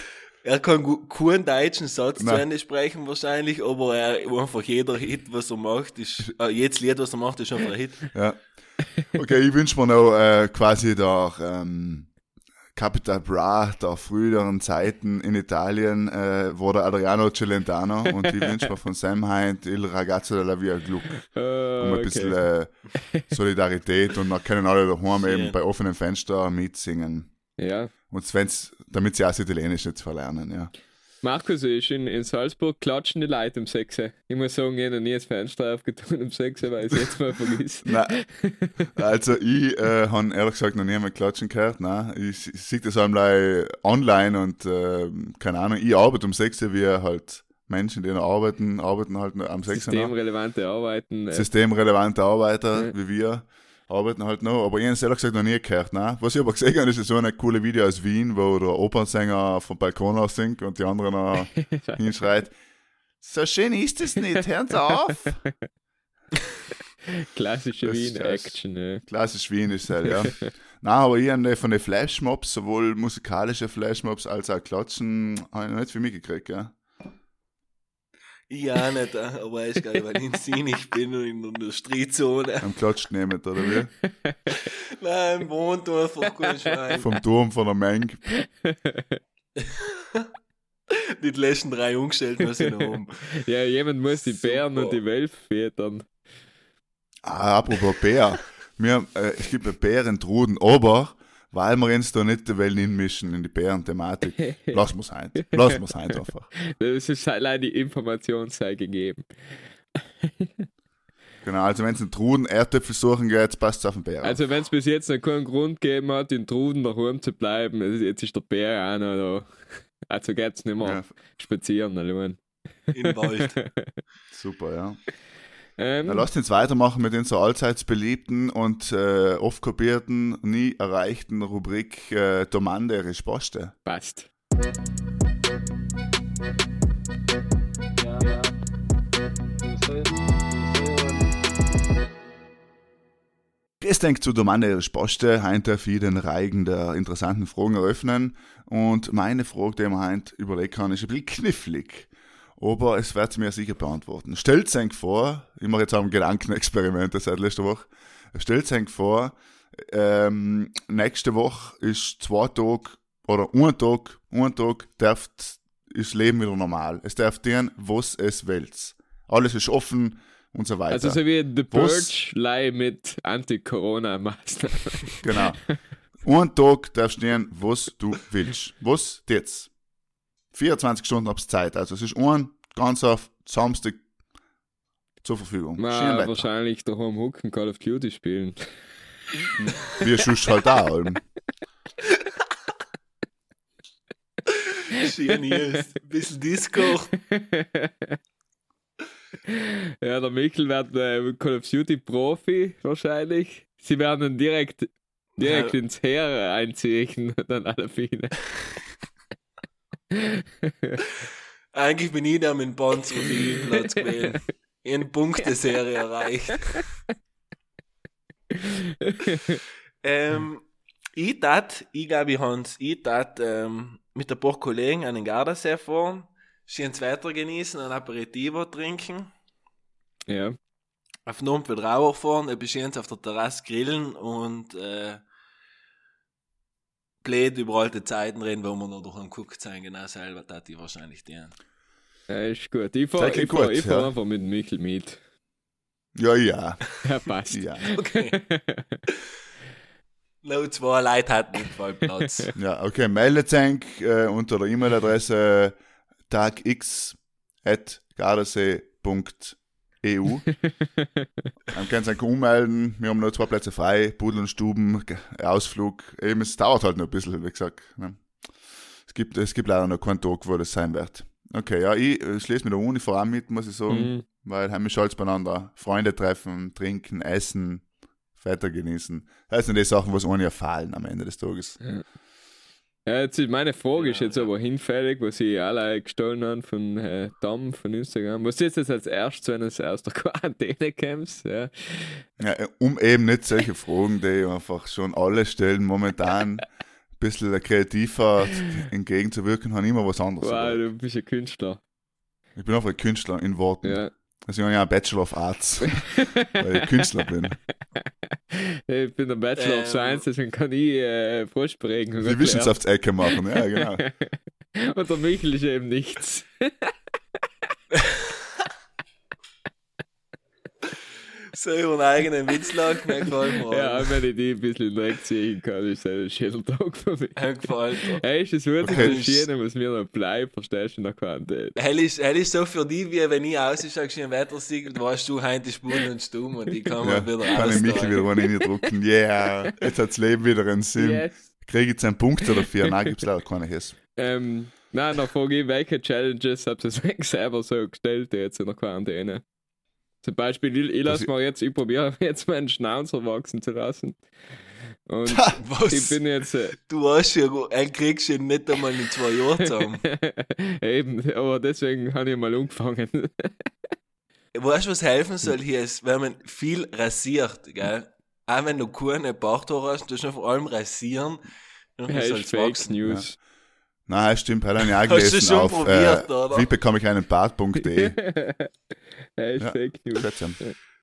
Er kann keinen deutschen Satz zu Nein. Ende sprechen wahrscheinlich, aber er einfach jeder Hit, was er macht, ist, äh, jedes Lied, was er macht, ist einfach ein Hit. Ja. Okay, ich wünsche mir noch äh, quasi der ähm, Capital Bra der früheren Zeiten in Italien, äh, wo der Adriano Celentano [laughs] und ich wünsche mir von Sam Hind Il Ragazzo della Via Gluck um ein bisschen äh, Solidarität und dann können alle daheim Schön. eben bei offenem Fenster mitsingen. Ja. Und wenn's, damit sie auch das Italienisch nicht verlernen, ja. Markus ist in, in Salzburg, klatschen die Leute um 6 Uhr. Ich muss sagen, ich habe noch nie das Fenster aufgetan um 6 Uhr, weil ich es jetzt mal vergisst. [laughs] Nein, also ich äh, habe ehrlich gesagt noch nie einmal klatschen gehört. Nein, ich, ich sehe das einmal online und äh, keine Ahnung, ich arbeite um 6 Uhr, wie halt Menschen, die noch arbeiten, arbeiten halt am 6 Uhr. noch. Systemrelevante Arbeiten. Äh, Systemrelevante Arbeiter Ja. wie wir arbeiten halt noch. Aber ich habe es ehrlich gesagt noch nie gehört. Nein. Was ich aber gesehen habe, ist so eine coole Video aus Wien, wo der Opernsänger vom Balkon aus singt und die anderen noch [laughs] hinschreit. So schön ist es nicht, hören Sie auf. [laughs] klassische. Wien-Action. Ja. Klassisch Wien ist halt, ja. [laughs] Nein, aber ich habe von den Flashmobs, sowohl musikalische Flashmobs als auch Klatschen, habe ich noch nicht für mich gekriegt, ja. Ich auch nicht, äh, aber ist geil, weil ich in Sinn ich bin und in der Industriezone. Am Klatschen nehmen, oder wie? [laughs] Nein, wohnt einfach kein Schwein. Vom Turm von der Menge. Die [laughs] letzten drei umgestellt, was ich noch oben. ja, jemand muss die Bären Super. und die Wölfe füttern. Ah, apropos Bär. Wir, äh, es gibt ja Bärentruden, aber weil wir uns da nicht die Wellen hinmischen in die Bärenthematik, [laughs] es ein. Lassen wir es ein einfach. Das ist allein die Information sei gegeben. [laughs] Genau, also wenn es einen Truden Erdäpfel suchen geht, passt es auf den Bär. Also wenn es bis jetzt noch keinen Grund gegeben hat, in Truden daheim zu bleiben, es- jetzt ist der Bär auch noch da. Also geht's nicht mehr ja, spazieren allein. Im Wald. [laughs] super, ja. Ähm, Na, lasst uns weitermachen mit unserer allseits beliebten und äh, oft kopierten, nie erreichten Rubrik äh, Domande Risposte. passt. Es denkt zu Domande Risposte, heint darf ich den Reigen der interessanten Fragen eröffnen und meine Frage, die mir heint überlegt kann, ist ein bisschen knifflig. Aber es wird mir sicher beantworten. Stellt euch vor, ich mache jetzt auch ein Gedankenexperiment seit letzter Woche. Stellt euch vor, ähm, nächste Woche ist zwei Tage oder ein Tag, ein Tag darf ist Leben wieder normal. Es darf tun, was es will. Alles ist offen und so weiter. Also so wie The Purge Lei mit Anti-Corona-Maßnahmen. [laughs] Genau. Einen Tag darfst du was du willst. Was jetzt? 24 Stunden hab's Zeit. Also es ist ein ganzer Samstag zur Verfügung. Ma, Schön weiter. wahrscheinlich daheim hucken, Call of Duty spielen. [laughs] Wir schust halt auch. allem. Schön hier ist ein bisschen Disco. [laughs] ja, der Michel wird äh, Call of Duty Profi wahrscheinlich. Sie werden ihn direkt, direkt Ja. ins Heer einziehen, [laughs] dann alle Fine. Eigentlich bin ich der mit dem Panzer-Platz gewesen. Ich habe eine Punkteserie erreicht. ähm, ich tat, ich glaube, ich Hans, ich tat ähm, mit ein paar Kollegen an den Gardasee fahren, schönes Wetter genießen, ein Aperitivo trinken, ja. auf den Rauer fahren, ein bisschen auf der Terrasse grillen und äh, blöd über alte Zeiten reden, wo wir noch durch einen geguckt sein, genau selber tat ich wahrscheinlich die. ja, ist gut. Ich Das fahre fahr, ich fahr ja. einfach mit dem Michel mit. Ja, ja. [laughs] Ja, passt. Ja, [laughs] Okay. Noch zwei Leute hatten nicht voll Platz. [laughs] ja okay. Meldet euch äh, unter der E-Mail-Adresse tagx.gardasee.eu. [laughs] Dann könnt ihr euch ummelden. Wir haben noch zwei Plätze frei. Pudel und Stuben, Ausflug. Eben, es dauert halt noch ein bisschen, wie gesagt. Ne? Es, gibt, es gibt leider noch keinen Tag, wo das sein wird. Okay, ja, ich äh, schließe mit der Uni voran mit, muss ich sagen. Mhm. Weil haben wir schalt's beieinander. Freunde treffen, trinken, essen, Wetter genießen. Das sind die Sachen, was ohne fallen am Ende des Tages. Ja, jetzt ist meine Frage ist Ja, jetzt ja. aber hinfällig, was ich alle gestohlen habe von äh, Dom von Instagram. Was ist jetzt als erstes, wenn du aus der [laughs] Quarantäne kommst? Ja. Ja, um eben nicht solche Fragen, die einfach schon alle stellen, momentan ein [laughs] bisschen kreativer entgegenzuwirken, haben immer was anderes. Wow, du bist ein Künstler. Ich bin einfach ein Künstler in Worten. Ja. Also ich habe ja einen Bachelor of Arts, weil ich Künstler bin. Ich bin der Bachelor of Ähm. Science, deswegen kann ich äh, Vorsprechen. Die Wissenschaftsecke machen, ja genau. [laughs] Und der Michel ist eben nichts. [laughs] So über einen eigenen Witz lag, mir gefällt mir. Ja, Ja. wenn ich die ein bisschen in den Dreck ziehen kann, ist das ein schöner Tag für mich. Mir gefällt mir. Hey, ist es wirklich. Schiene, was mir noch bleibt, verstehst du, in der Quarantäne. Hell ist, hell ist so für dich, wie wenn ich ausschaue, schön Wetter siegelt, weißt du, heute ist Bull und stumm und ich kann Ja, mal wieder kann ich Michel wieder mal reindrücken. Yeah, jetzt hat das Leben wieder einen Sinn. Yes. Kriege ich jetzt einen Punkt dafür? Nein, gibt es leider keine Hess. Ähm, nein, dann frage ich, welche Challenges habt ihr euch [laughs] selber so gestellt jetzt in der Quarantäne? Zum Beispiel, ich, ich lasse mal jetzt, ich probiere [laughs] jetzt meinen Schnauzer wachsen zu lassen. Und [laughs] Was? ich bin jetzt äh, Du hast ja, einen kriegst du nicht einmal in zwei Jahren zusammen. [laughs] eben, aber deswegen habe ich mal angefangen. Weißt du, was helfen soll hier ist, wenn man viel rasiert, gell? Auch wenn du keine Barthaare hast, du hast vor allem rasieren. Ja, ist es Fake wachsen. News. Nein, stimmt, hat er ja auch Hast du gelesen schon auf probiert, äh, oder? wie bekomme ich einen Bart.de. ja, ist Ja. Fake News. Schätze.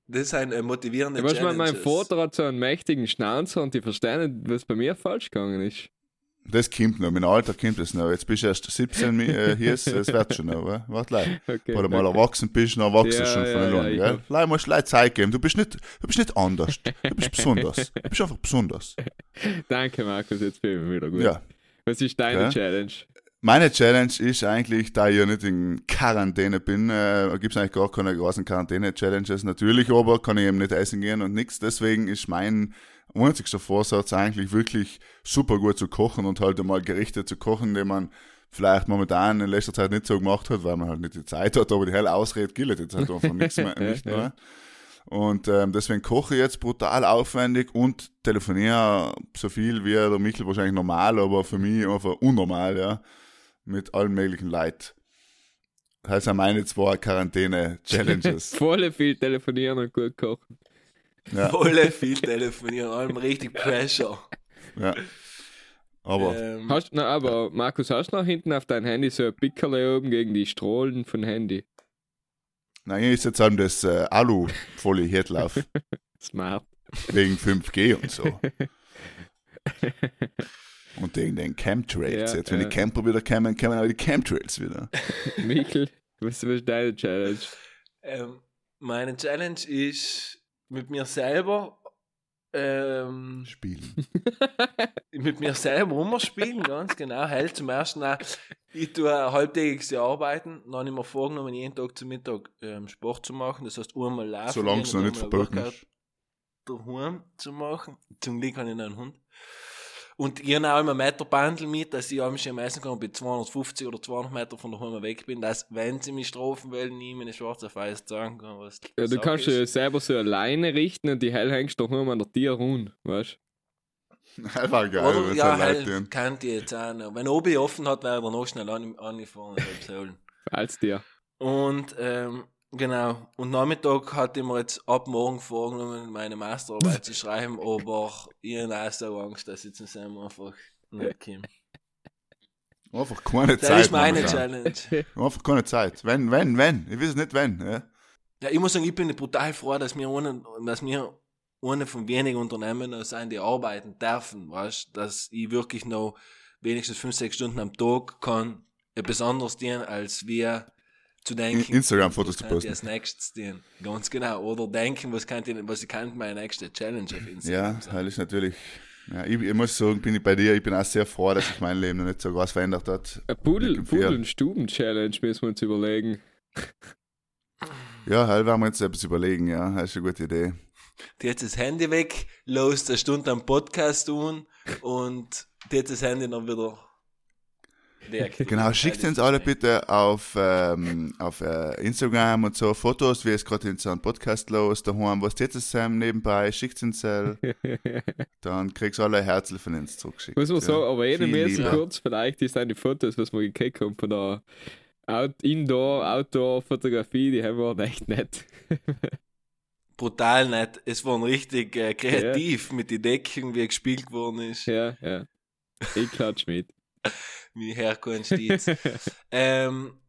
Das sind äh, motivierende Ja, weißt du, mein. Vater hat so einen mächtigen Schnauzer und ich verstehe nicht, was bei mir falsch gegangen ist. Das kommt noch, mein Alter kommt das noch. Jetzt bist du erst 17 mi- äh, hier, ist, es wird schon noch, wa? warte leid. [laughs] Okay. Oder mal erwachsen bist, dann erwachsen Ja, schon von ja, allein, ja, ich gell? Leih musst du Leid Zeit geben. Du bist nicht, du bist nicht anders. Du bist besonders. [laughs] Du bist einfach besonders. Danke, Markus, jetzt bin ich wieder gut. Ja. Was ist deine Ja. Challenge? Meine Challenge ist eigentlich, da ich ja nicht in Quarantäne bin, äh, gibt es eigentlich gar keine großen Quarantäne-Challenges. Natürlich aber kann ich eben nicht essen gehen und nichts. Deswegen ist mein einzigster Vorsatz eigentlich wirklich super gut zu kochen und halt einmal Gerichte zu kochen, die man vielleicht momentan in letzter Zeit nicht so gemacht hat, weil man halt nicht die Zeit hat, aber die helle Ausrede gilt jetzt halt einfach nichts mehr. [laughs] Nicht ja. mehr. Und ähm, deswegen koche ich jetzt brutal aufwendig und telefoniere so viel wie der Michel wahrscheinlich normal, aber für mich einfach unnormal, ja. Mit allen möglichen Leid. Das sind meine zwei Quarantäne-Challenges. [laughs] Voll viel telefonieren und gut kochen. ja, Volle viel telefonieren, allem richtig Pressure. ja. Aber Ähm, Hast, na, aber Markus, hast du noch hinten auf dein Handy so ein Pickerle oben gegen die Strahlen von Handy? nein, hier ist jetzt halt das äh, Alu-Folie-Hirtlauf [laughs] Smart. wegen 5G und so. [laughs] Und wegen den Chemtrails. Ja, jetzt, wenn ja. die Camper wieder kommen, kommen auch die Chemtrails wieder. [laughs] Michel, was, was ist deine Challenge? ähm, meine Challenge ist mit mir selber ähm, Spielen. [laughs] mit mir selber rumspielen, ganz genau. Hält zum ersten auch Ich tue ein halbtägiges arbeiten, dann habe ich mir vorgenommen, jeden Tag zum Mittag ähm, Sport zu machen. Das heißt, einmal laufen. Solange es noch nicht verboten ist. daheim zu machen. Zum Glück habe ich noch einen Hund. Und ich habe auch immer Meter Bandel mit, dass ich mich messen kann, ob ich 250 oder 200 Meter von daheim weg bin, dass, wenn sie mich strafen wollen, ich meine schwarze auf weiß sagen kann, was Ja, du kannst dir selber so alleine richten und die Hell hängst doch nur an der Tier rum, weißt Das war geil, Oder, wenn ja, tun. kennt ihr jetzt auch noch. Wenn Obi offen hat, wäre er noch schnell an, angefahren du? Als Tier. Und, ähm, genau. Und Nachmittag hatte ich mir jetzt ab morgen vorgenommen, meine Masterarbeit zu schreiben, [laughs] aber ich habe auch so Angst, dass ich zum Sam einfach nicht komme. Einfach keine Das Zeit. ist meine. Challenge. Einfach keine Zeit. Wenn, wenn, wenn. Ich weiß nicht, wenn. Ja. Ja, ich muss sagen, ich bin brutal froh, dass wir ohne, dass wir eine von wenigen Unternehmen noch sein, die arbeiten dürfen, weißt, dass ich wirklich noch wenigstens fünf, sechs Stunden am Tag kann etwas anderes tun, als wir zu denken. Instagram-Fotos zu was könnte posten. ich als nächstes tun. Ganz genau. Oder denken, was könnte ich, was meine nächste Challenge auf Ja, Instagram sein. das ist natürlich. Ja, ich, ich muss sagen, bin ich bei dir, ich bin auch sehr froh, dass sich mein Leben noch nicht so groß verändert hat. Eine Pudel. Pudel- und Stuben-Challenge müssen wir uns überlegen. Ja, halt werden wir jetzt etwas überlegen, ja, das ist eine gute Idee. Die hat das Handy weg, los eine Stunde am Podcast tun und die hat das Handy noch wieder. Genau, schickt uns alle bitte auf, ähm, auf äh, Instagram und so Fotos, wie es gerade in so einem Podcast los, daheim, was jetzt ist Sam nebenbei, schickt uns äh, [laughs] dann kriegst du alle Herzl von uns zurückgeschickt. Muss man ja. sagen, aber müssen lieber. kurz, vielleicht ist eine Fotos, was wir gekriegt haben von der Out Indoor, Outdoor-Fotografie, die haben wir echt nett. [laughs] brutal nett. Es war richtig äh, kreativ mit den Decken, wie gespielt worden ist. ja, ja. Ich klatsch mit. Wie herkommst jetzt. ähm,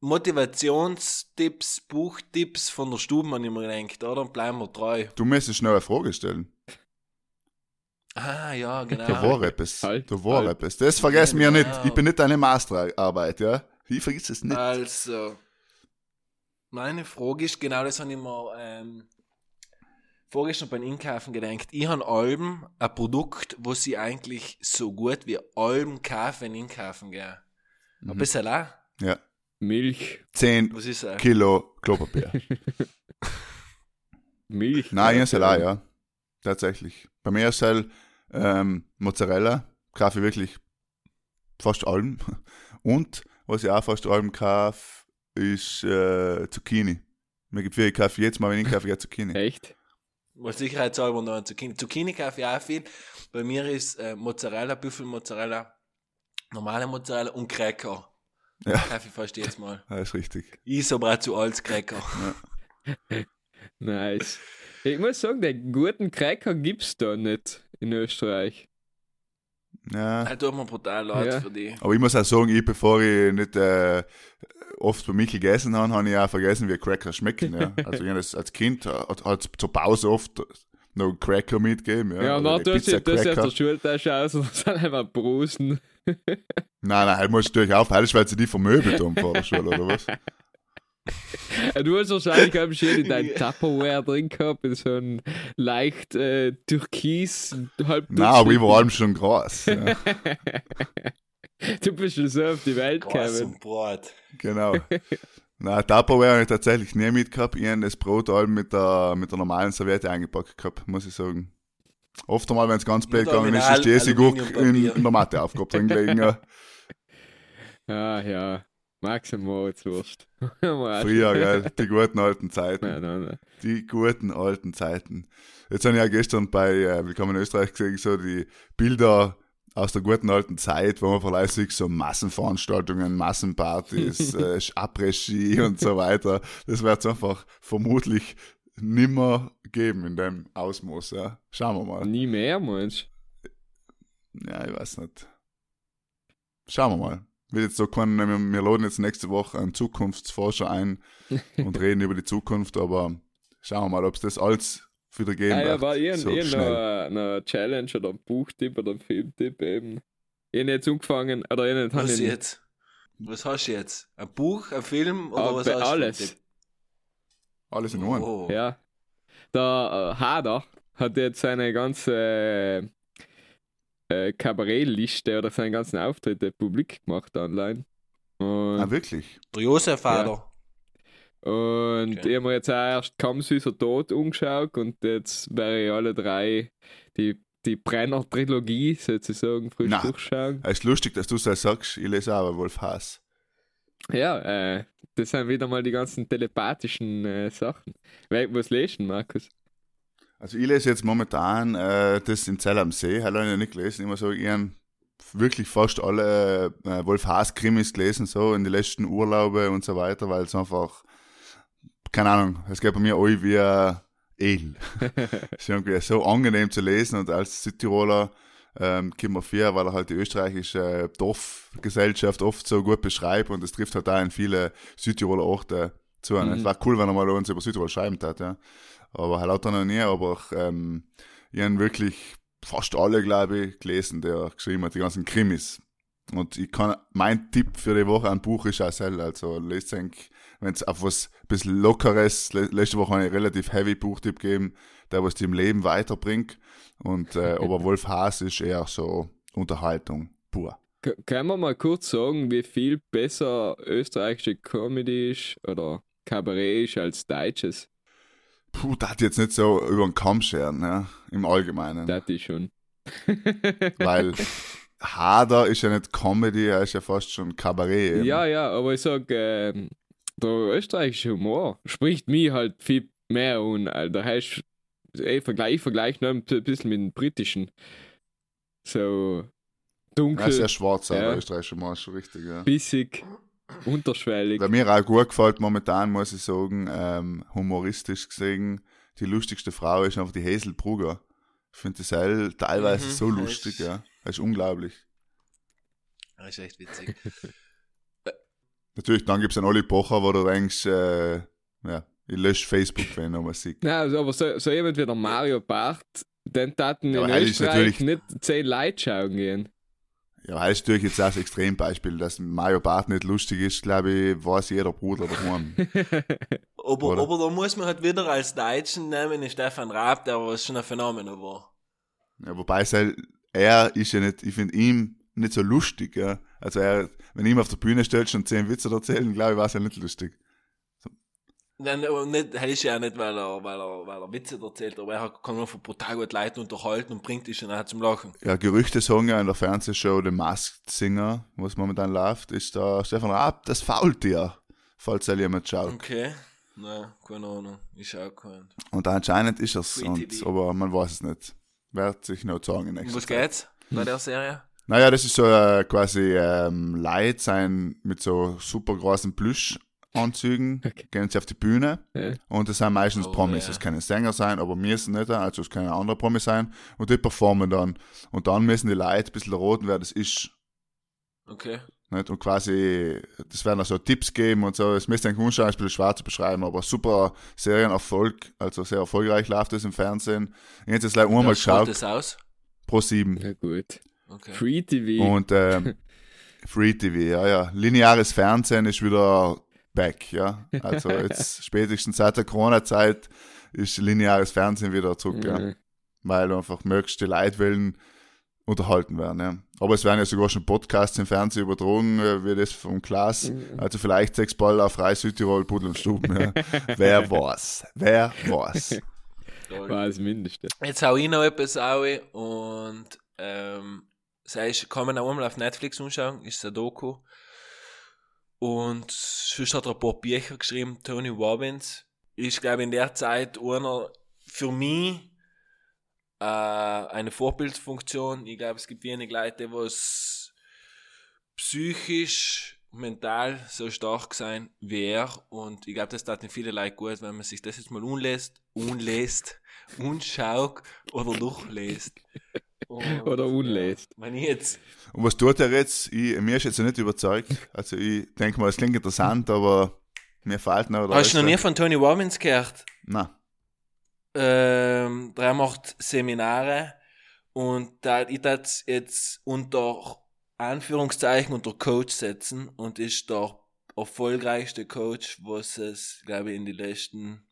Motivationstipps, Buchtipps von der Stube, ich mir gedacht, oder? Dann bleiben wir treu. Du müsstest schnell eine Frage stellen. Ah, ja, genau. Da war etwas. Halt, da war halt. etwas. Das vergessen wir Genau. nicht. Ich bin nicht deine Masterarbeit, ja. Ich vergiss es nicht. Also, meine Frage ist, genau das habe ich mir ähm, vorgestern beim Einkaufen gedacht. Ich habe Alben, ein Produkt, wo sie eigentlich so gut wie Alben kaufen, einkaufen gehen. Mhm. Ein bisschen auch. Ja. Milch, 10 Was ist das? Kilo Klopapier. [laughs] Milch. Nein, ich ja, ja. Tatsächlich. Bei mir ist halt ähm, Mozzarella, kaufe ich wirklich fast allem. [laughs] Und was ich auch fast allem kaufe, ist äh, Zucchini. Mir gibt viel, ich kaufe jetzt mal, wenn ich kaufe, ich Zucchini. Echt? Was sicherheitshalber noch ein Zucchini. Zucchini kaufe ich auch viel. Bei mir ist äh, Mozzarella, Büffelmozzarella, normale Mozzarella und Cracker. Ja. Kaufe ich fast jetzt mal. Das ist richtig. Ich so zu als Cracker. [laughs] Nice. Ich muss sagen, den guten Cracker gibt's da nicht in Österreich. Ja. Das tut mir brutal leid Ja. für die. Aber ich muss auch sagen, ich, bevor ich nicht äh, oft bei Michel gegessen habe, habe ich auch vergessen, wie Cracker schmecken. Ja. [laughs] Also ich das als Kind hat, hat zur Pause oft noch einen Cracker mitgegeben. Ja, Ja, Oder na, die du ja aus der Schultasche aus und sind einfach Brusen. Nein, nein, halt musst du natürlich auf, halt, weil sie die vermöbelt haben vor der Schule, oder was? [laughs] [laughs] Du hast wahrscheinlich auch schön in dein Tupperware drin gehabt, in so ein leicht äh, türkis, halb Nein, aber ich war allem schon groß. Ja. [laughs] Du bist schon so auf die Welt gekommen. und Brot. Genau. Nein, Tupperware habe ich tatsächlich nie mitgehabt. Ich habe das Brot allem mit der, mit der normalen Serviette eingepackt gehabt, muss ich sagen. Oft einmal, wenn es ganz blöd gegangen ist, ist die Essigurk in, in der Matte aufgehabt drin gelegen. Ja. Ah, ja. Max und Moritz Wurst. Früher, gell, die guten alten Zeiten. Nein, nein, nein. Die guten alten Zeiten. Jetzt habe ich ja gestern bei äh, Willkommen in Österreich gesehen, so die Bilder aus der guten alten Zeit, wo man verlässlich so Massenveranstaltungen, Massenpartys, [laughs] äh, Après-Ski und so weiter. Das wird es einfach vermutlich nimmer geben in dem Ausmaß. Ja. Schauen wir mal. Nie mehr, meinst Ja, ich weiß nicht. Schauen wir mal. Wird jetzt so können, wir, wir laden jetzt nächste Woche einen Zukunftsforscher ein [laughs] und reden über die Zukunft, aber schauen wir mal, ob es das alles wieder geben Ah, ja, wird. war ihr so schnell. eine Challenge oder ein Buchtipp oder ein Filmtipp eben. Ich jetzt angefangen, oder ich nicht, Was ich jetzt? Was hast du jetzt? Ein Buch, ein Film oder Ah, was hast du? alles. Alles in Ordnung. Oh. Ja. Der äh, Hader hat jetzt seine ganze äh, Kabarettliste oder seine ganzen Auftritte publik gemacht online. Und, Ah, wirklich? Der Josef Vater. und Okay. ich habe mir jetzt auch erst Kammsüßer Tod umgeschaut und jetzt werde ich alle drei die, die Brenner-Trilogie sozusagen frisch Na. durchschauen. Es ist lustig, dass du das sagst. Ich lese auch Wolf Haas. Ja, äh, das sind wieder mal die ganzen telepathischen äh, Sachen. Was lesen, Markus? Also ich lese jetzt momentan äh, das in Zell am See, habe ich noch nicht gelesen. Immer so, ich habe wirklich fast alle äh, Wolf Haas Krimis gelesen, so in die letzten Urlaube und so weiter, weil es einfach, keine Ahnung, es geht bei mir all wie äh, El. es [laughs] ist irgendwie so angenehm zu lesen und als Südtiroler ähm, kommt mir vor, weil er halt die österreichische Dorfgesellschaft oft so gut beschreibt und es trifft halt auch in viele Südtiroler Orte zu. Ne? Mhm. Es war cool, wenn er mal uns über Südtirol schreiben hat, ja. Aber halt lauter noch nie, aber ähm, ich habe wirklich fast alle, glaube ich, gelesen, der geschrieben hat, die ganzen Krimis. Und ich kann, mein Tipp für die Woche ein Buch ist auch selber, also lest eigentlich, wenn es auf was ein bisschen lockeres, le letzte Woche einen relativ heavy Buchtipp gegeben, der was dich im Leben weiterbringt. Und, äh, aber Wolf Haas ist eher so Unterhaltung pur. K können wir mal kurz sagen, wie viel besser österreichische Comedy ist oder Kabarett ist als deutsches? Puh, das hat jetzt nicht so über den Kamm scheren, ja, im Allgemeinen. Das ist schon. [laughs] Weil Hader ist ja nicht Comedy, er ist ja fast schon Kabarett. eben. ja, ja, aber ich sag, ähm, der österreichische Humor spricht mich halt viel mehr an. Alter, heißt, ich vergleiche vergleich noch ein bisschen mit dem britischen. So Er ist dunkel, sehr schwarz, aber Ja. österreichischer Mann, schon richtig, ja. bissig, unterschwellig. Wer mir auch gut gefällt momentan, muss ich sagen, ähm, humoristisch gesehen, die lustigste Frau ist einfach die Hazel Brugger. Ich finde das halt teilweise Mhm, so das lustig, ist- ja. Das ist unglaublich. Das ist echt witzig. [laughs] Natürlich, dann gibt es einen Olli Pocher, wo du denkst, äh, ja, ich lösche Facebook, wenn ich noch was sehe. Nein, also, aber so, so jemand wie der Mario Barth, den taten Ja, in er Österreich natürlich- nicht zehn Leute schauen gehen. Ja, das ist natürlich jetzt auch das Extrembeispiel, dass Mario Barth nicht lustig ist, glaube ich, weiß jeder Bruder daheim. [laughs] Aber, Oder? aber da muss man halt wieder als Deutschen nehmen, den Stefan Raab, der was schon ein Phänomen war. Ja, wobei es halt, er ist ja nicht, ich finde ihn nicht so lustig, ja. Also er, wenn ihn auf der Bühne stellst und zehn Witze erzählen, glaube ich, war es ja nicht lustig. Nein, nicht, das ist ja nicht, weil er, weil er, weil er Witze erzählt, aber er kann einfach brutal gut Leute unterhalten und bringt dich schon auch zum Lachen. Ja, Gerüchte sagen ja in der Fernsehshow The Masked Singer, was momentan läuft, ist der Stefan Raab das Faultier, falls er jemand schaut. Okay. Nein, keine Ahnung. Ich auch keinen. Und anscheinend ist es, und, aber man weiß es nicht. Wird sich noch sagen in nächster was geht's bei der Serie? Naja, das ist so äh, quasi ähm, Leute sein mit so super großen Plüschanzügen, Okay. gehen sie auf die Bühne Ja. und das sind meistens Oh, Promis. ja. Das können Sänger sein, aber müssen nicht, also es können andere Promis sein und die performen dann. Und dann müssen die Leute ein bisschen raten, wer das ist. Okay. Nicht? Und quasi, das werden auch so Tipps geben und so. Es müsste ein ist ein bisschen schwer zu beschreiben, aber super Serienerfolg, also sehr erfolgreich läuft das im Fernsehen. Ich habe jetzt leider einmal Wer strahlt geschaut, das aus? pro sieben. Na gut. Okay. Free TV. Und ähm, [laughs] Free TV, ja, ja. Lineares Fernsehen ist wieder back, ja. [laughs] Also jetzt spätestens seit der Corona-Zeit ist lineares Fernsehen wieder zurück, ja. Mhm. Weil du einfach mögst, die Leute wollen unterhalten werden, ja. Aber es werden ja sogar schon Podcasts im Fernsehen übertragen, äh, wie das vom Klaas. Also vielleicht sechs Ball auf Frei Südtirol, Pudel und Stuben, ja. [laughs] Wer weiß? Wer weiß? War das Mindeste. Jetzt hau ich noch etwas auf und ähm, sei ich kann man auch einmal auf Netflix anschauen, ist ein Doku. Und sonst hat er ein paar Bücher geschrieben, Tony Robbins. Ist, glaube ich, in der Zeit einer für mich äh, eine Vorbildfunktion. Ich glaube, es gibt wenige Leute, die psychisch, mental so stark sein wie er. Und ich glaube, das tat viele Leute gut, wenn man sich das jetzt mal unlässt, unlässt, [laughs] unschaut oder durchlässt. [laughs] Und, Oder unlässt. Ja, wenn ich jetzt Und was tut er jetzt? Ich, mir ist jetzt nicht überzeugt. Also ich denke mal, es klingt interessant, aber mir fehlt noch. Hast du noch nie von Tony Robbins gehört? Na, Ähm, der macht Seminare und da ich das jetzt unter Anführungszeichen unter Coach setzen und ist der erfolgreichste Coach, was es, glaube ich, in den letzten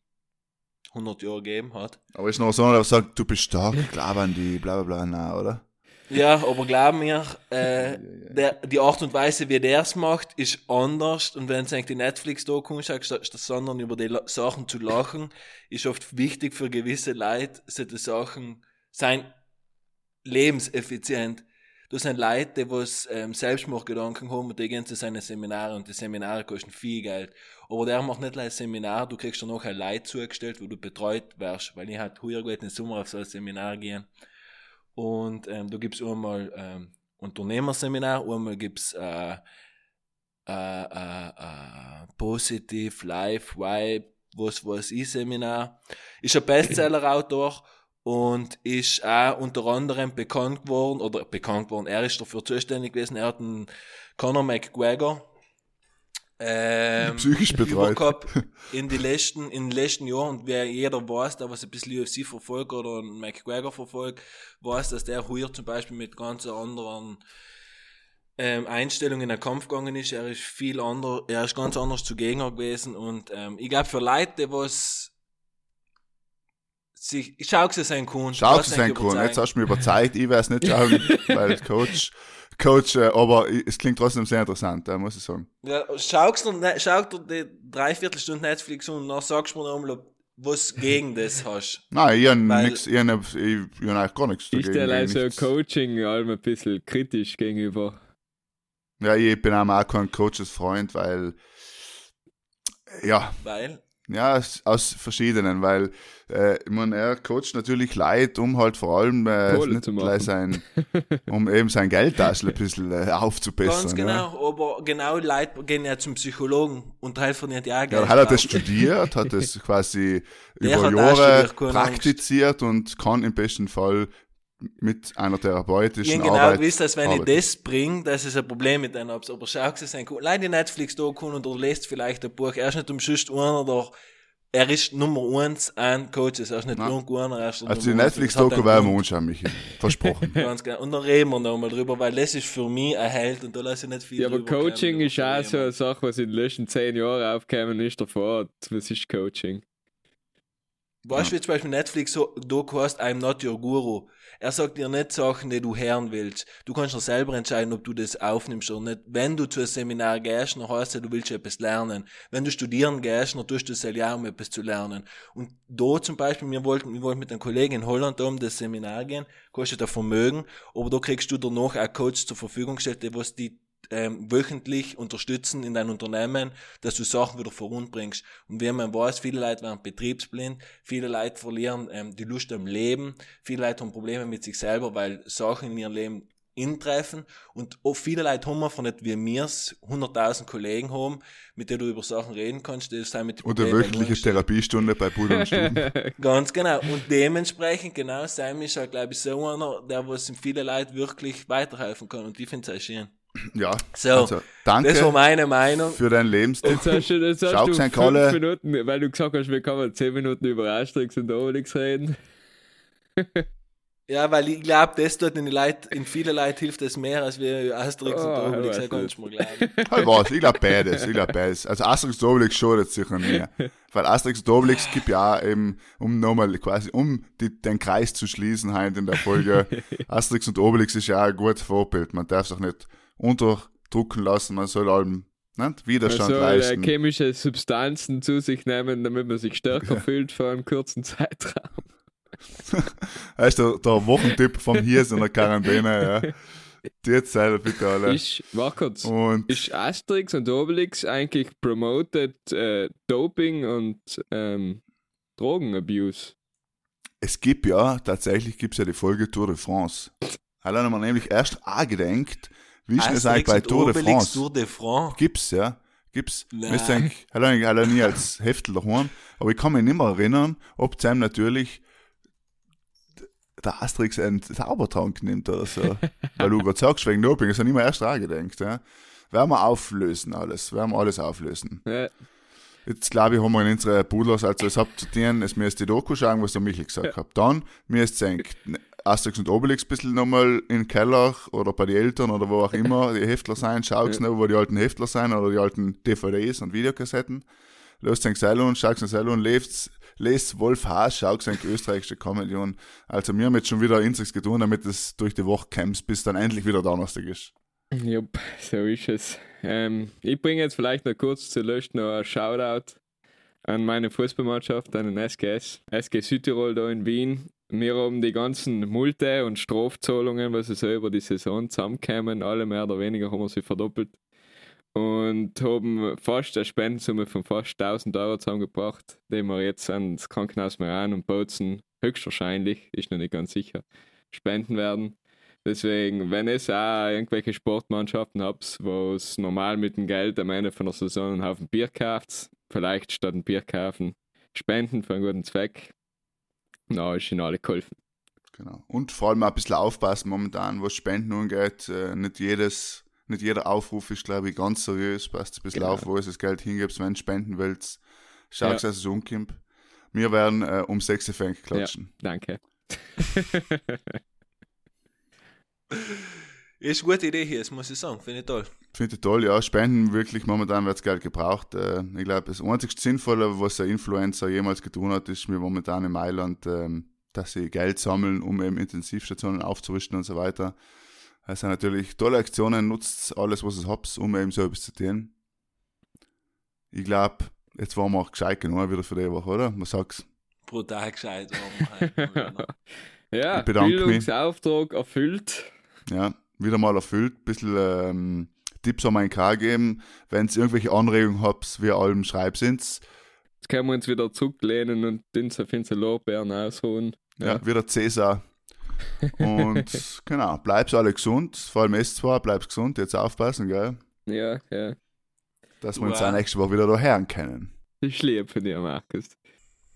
100 Jahren gegeben hat. aber ist noch so, einer, der sagt, du bist stark, ich glaube an die, bla bla bla, na, oder? Ja, aber glaub mir, [laughs] äh, der, die Art und Weise, wie der es macht, ist anders. Und wenn du die Netflix-Doku schaust, sondern über die La Sachen zu lachen, ist oft wichtig für gewisse Leute, solche Sachen sein lebenseffizient. Du sind Leute, die was ähm, Selbstmordgedanken haben und die gehen zu seinen Seminaren und die Seminare kosten viel Geld. Aber der macht nicht ein Seminar, du kriegst dann noch ein Leid zugestellt, wo du betreut wirst, weil ich halt heuer gut im Sommer auf so ein Seminar gehen. Und ähm, da gibt's einmal ähm, Unternehmerseminar, einmal gibt's äh, äh, äh, äh, Positive Life Vibe, was weiß ich Seminar. Ist ein Bestseller-Autor und ist auch unter anderem bekannt geworden, oder bekannt geworden, er ist dafür zuständig gewesen, er hat einen Conor McGregor ähm, Psychisch betreut. [laughs] in die letzten, in den letzten Jahren und wer jeder weiß, der was ein bisschen UFC verfolgt oder einen McGregor verfolgt, weiß, dass der heuer zum Beispiel mit ganz anderen ähm, Einstellungen in den Kampf gegangen ist. Er ist viel anders, er ist ganz anders zugegen gewesen und ähm, ich glaube für Leute, die was sich, ich schau es sein Kuhn. Schau es sein Kuhn. Jetzt hast du mich überzeugt, ich werde es nicht schauen, [laughs] weil Coach, Coach, äh, aber es klingt trotzdem sehr interessant, äh, muss ich sagen. Ja, schau dir, schau dir die Dreiviertelstunde Netflix und dann sagst du mir nochmal, was gegen das hast. Nein, ich habe nix, ich hab, ich, ich hab eigentlich gar nichts Ich stelle also nichts. Coaching allem ein bisschen kritisch gegenüber. Ja, ich bin auch kein Coaches Freund, weil, ja, Weil, Ja, aus, aus verschiedenen, weil äh, ich meine, er coacht natürlich Leute, um halt vor allem äh, sein, [laughs] um eben sein Geldtaschel ein bisschen äh, aufzubessern. ganz genau, aber genau Leute gehen ja zum Psychologen und helfen nicht ja Ja. Geld Ja, hat er das studiert, hat das [laughs] quasi über Jahre praktiziert und kann im besten Fall mit einer Ich therapeutischen genau Arbeit gewusst, dass wenn arbeiten. ich das bringe, dass es ein Problem mit denen habe. Aber schau es sein, die Netflix da und du lest vielleicht ein Buch. Er ist nicht umschüsst einer oder er ist Nummer eins an Coaches. Er ist nicht irgendeiner, er ist Also die Netflix-Doku werden wir Grund. anschauen, Michi. Versprochen. [laughs] Ganz genau. Und dann reden wir nochmal drüber, weil das ist für mich ein Held und da lasse ich nicht viel Ja, aber kommen, Coaching ist auch so eine Sache, was in den letzten zehn Jahren aufgekommen ist davor. Was ist Coaching? Weißt du, wie zum Beispiel Netflix so, Doku hast, I'm not your guru. Er sagt dir nicht Sachen, die du hören willst. Du kannst dir selber entscheiden, ob du das aufnimmst oder nicht. Wenn du zu einem Seminar gehst, dann heißt es, du willst etwas lernen. Wenn du studieren gehst, dann tust du es ja, um etwas zu lernen. Und da zum Beispiel, wir wollten, wir wollten mit einem Kollegen in Holland um das Seminar gehen, kostet ein Vermögen, aber da kriegst du danach auch Coach zur Verfügung gestellt, die was die ähm, wöchentlich unterstützen in dein Unternehmen, dass du Sachen wieder voranbringst. Und wie man weiß, viele Leute werden betriebsblind, viele Leute verlieren ähm, die Lust am Leben, viele Leute haben Probleme mit sich selber, weil Sachen in ihrem Leben intreffen und auch viele Leute haben einfach nicht, wie wir es, 100.000 Kollegen haben, mit denen du über Sachen reden kannst, sind mit den Und eine Problemen wöchentliche. Therapiestunde bei Bruder und Stuben. [laughs] Ganz genau. Und dementsprechend, genau, Sam ist halt, glaube ich, so einer, der was in viele Leute wirklich weiterhelfen kann. Und ich finde es auch schön. Ja, So, also danke das war meine Meinung. für deinen Lebenstipp. Jetzt hast du, jetzt hast Schau, du sein fünf Kalle. Minuten, weil du gesagt hast, wir können zehn Minuten über Asterix und Obelix reden. Ja, weil ich glaube, das tut in, die Leute, in viele Leute hilft das mehr, als wir Asterix Oh, und Obelix, ich ja, weiß kannst du mir glauben. Halt was, ich glaube beides, ich glaube beides. Also Asterix und Obelix schadet sicher mehr. Weil Asterix und Obelix gibt ja auch eben, um nochmal quasi, um die, den Kreis zu schließen halt in der Folge, [laughs] Asterix und Obelix ist ja auch ein gutes Vorbild. Man darf sich nicht unterdrucken lassen, man soll allem nicht, Man Widerstand soll äh, leisten. chemische Substanzen zu sich nehmen, damit man sich stärker [laughs] fühlt für einen kurzen Zeitraum. Das ist der, der Wochentipp vom Hirs in der Quarantäne, ja. Die selber bitte alle. Ist, warte kurz, Und ist Asterix und Obelix eigentlich promoted äh, Doping und ähm, Drogenabuse? es gibt ja, tatsächlich gibt es ja die Folge Tour de France. Hat haben wir nämlich erst gedacht, wie ist denn das eigentlich bei Tour de France? Tour de France. Gibt's, ja. Gibt's. Ich denke, er nie als [laughs] Heftel daheim. Aber ich kann mich nicht mehr erinnern, ob Sam natürlich der Asterix einen Zaubertrank nimmt oder so. [laughs] Weil du gerade sagst, wegen Doping, das habe ich mir erst auch gedacht, ja. Werden wir auflösen alles. Werden wir alles auflösen. Ja, Jetzt glaube ich, haben wir in unsere Pudlers, also es habt zu tun, es müsst die Doku schauen, was der Michel gesagt hat. Dann müsst ihr denken, Asterix und Obelix ein bisschen nochmal in den Keller oder bei den Eltern oder wo auch immer die Heftler sein, schaut noch, wo die alten Heftler sein oder die alten DVDs und Videokassetten. Löst den selber und schaut den und lebt, Les Wolf Haas, schau sein österreichische Komödion. Also wir haben jetzt schon wieder Insichts getan, damit es durch die Woche kämpft, bis dann endlich wieder Donnerstag ist. Jupp, so ist es. Ähm, ich bringe jetzt vielleicht noch kurz zu Lösch noch ein Shoutout an meine Fußballmannschaft, an den SGS, SG Südtirol da in Wien. Wir haben die ganzen Multe und Strafzahlungen, was so über die Saison zusammenkommen, alle mehr oder weniger haben wir sie verdoppelt und haben fast eine Spendensumme von fast 1000 Euro zusammengebracht, die wir jetzt ans Krankenhaus Meran und Bozen höchstwahrscheinlich, ist noch nicht ganz sicher, spenden werden. Deswegen, wenn es auch irgendwelche Sportmannschaften habt, wo es normal mit dem Geld am Ende von der Saison einen Haufen Bier kauft, vielleicht statt ein Bier kaufen, spenden für einen guten Zweck, na, ist ihnen alle geholfen. Genau. Und vor allem auch ein bisschen aufpassen momentan, was Spenden angeht. Äh, nicht jedes, nicht jeder Aufruf ist, glaube ich, ganz seriös. Passt ein bisschen Genau. auf, wo es das Geld hingibt, wenn du spenden willst. Schau, Ja. dass es umkommt. Wir werden äh, um 6 Uhr fängt klatschen. Danke. [laughs] [laughs] Ist eine gute Idee hier, das muss ich sagen. Finde ich toll. Finde ich toll, ja. Spenden wirklich, momentan wird das Geld gebraucht. Äh, ich glaube, das einzig Sinnvolle, was ein Influencer jemals getan hat, ist mir momentan in Mailand, ähm, dass sie Geld sammeln, um eben Intensivstationen aufzurüsten und so weiter. Das sind natürlich tolle Aktionen, nutzt alles, was ihr habt, um eben so etwas zu tun. Ich glaube, jetzt waren wir auch gescheit genug wieder für die Woche, oder? Was sagst Brutal gescheit. Oh [laughs] ja. Bildungsauftrag erfüllt. Ja, wieder mal erfüllt. Ein bisschen ähm, Tipps wir in K geben. Wenn ihr irgendwelche Anregungen habt, wie allem schreibt ins. Jetzt können wir uns wieder zurücklehnen und den Finze Lorbeeren ausruhen. Ja, wieder Cäsar. Und [laughs] genau, bleibt alle gesund. Vor allem es zwar, bleibt gesund. Jetzt aufpassen, gell? ja, ja. Dass wir uns Wow. auch nächste Woche wieder da hören können. Das ist lieb von dir, Markus.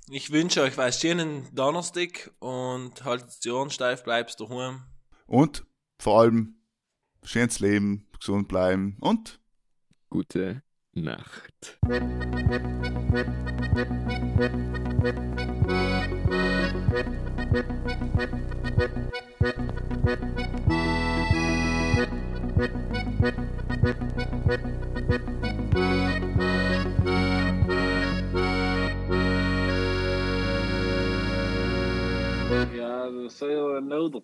Ich wünsche euch was schönen Donnerstag und haltet die Ohren steif, bleibt daheim. Und vor allem schönes Leben, gesund bleiben und Gute Nacht. Ja, dat je wel nodig.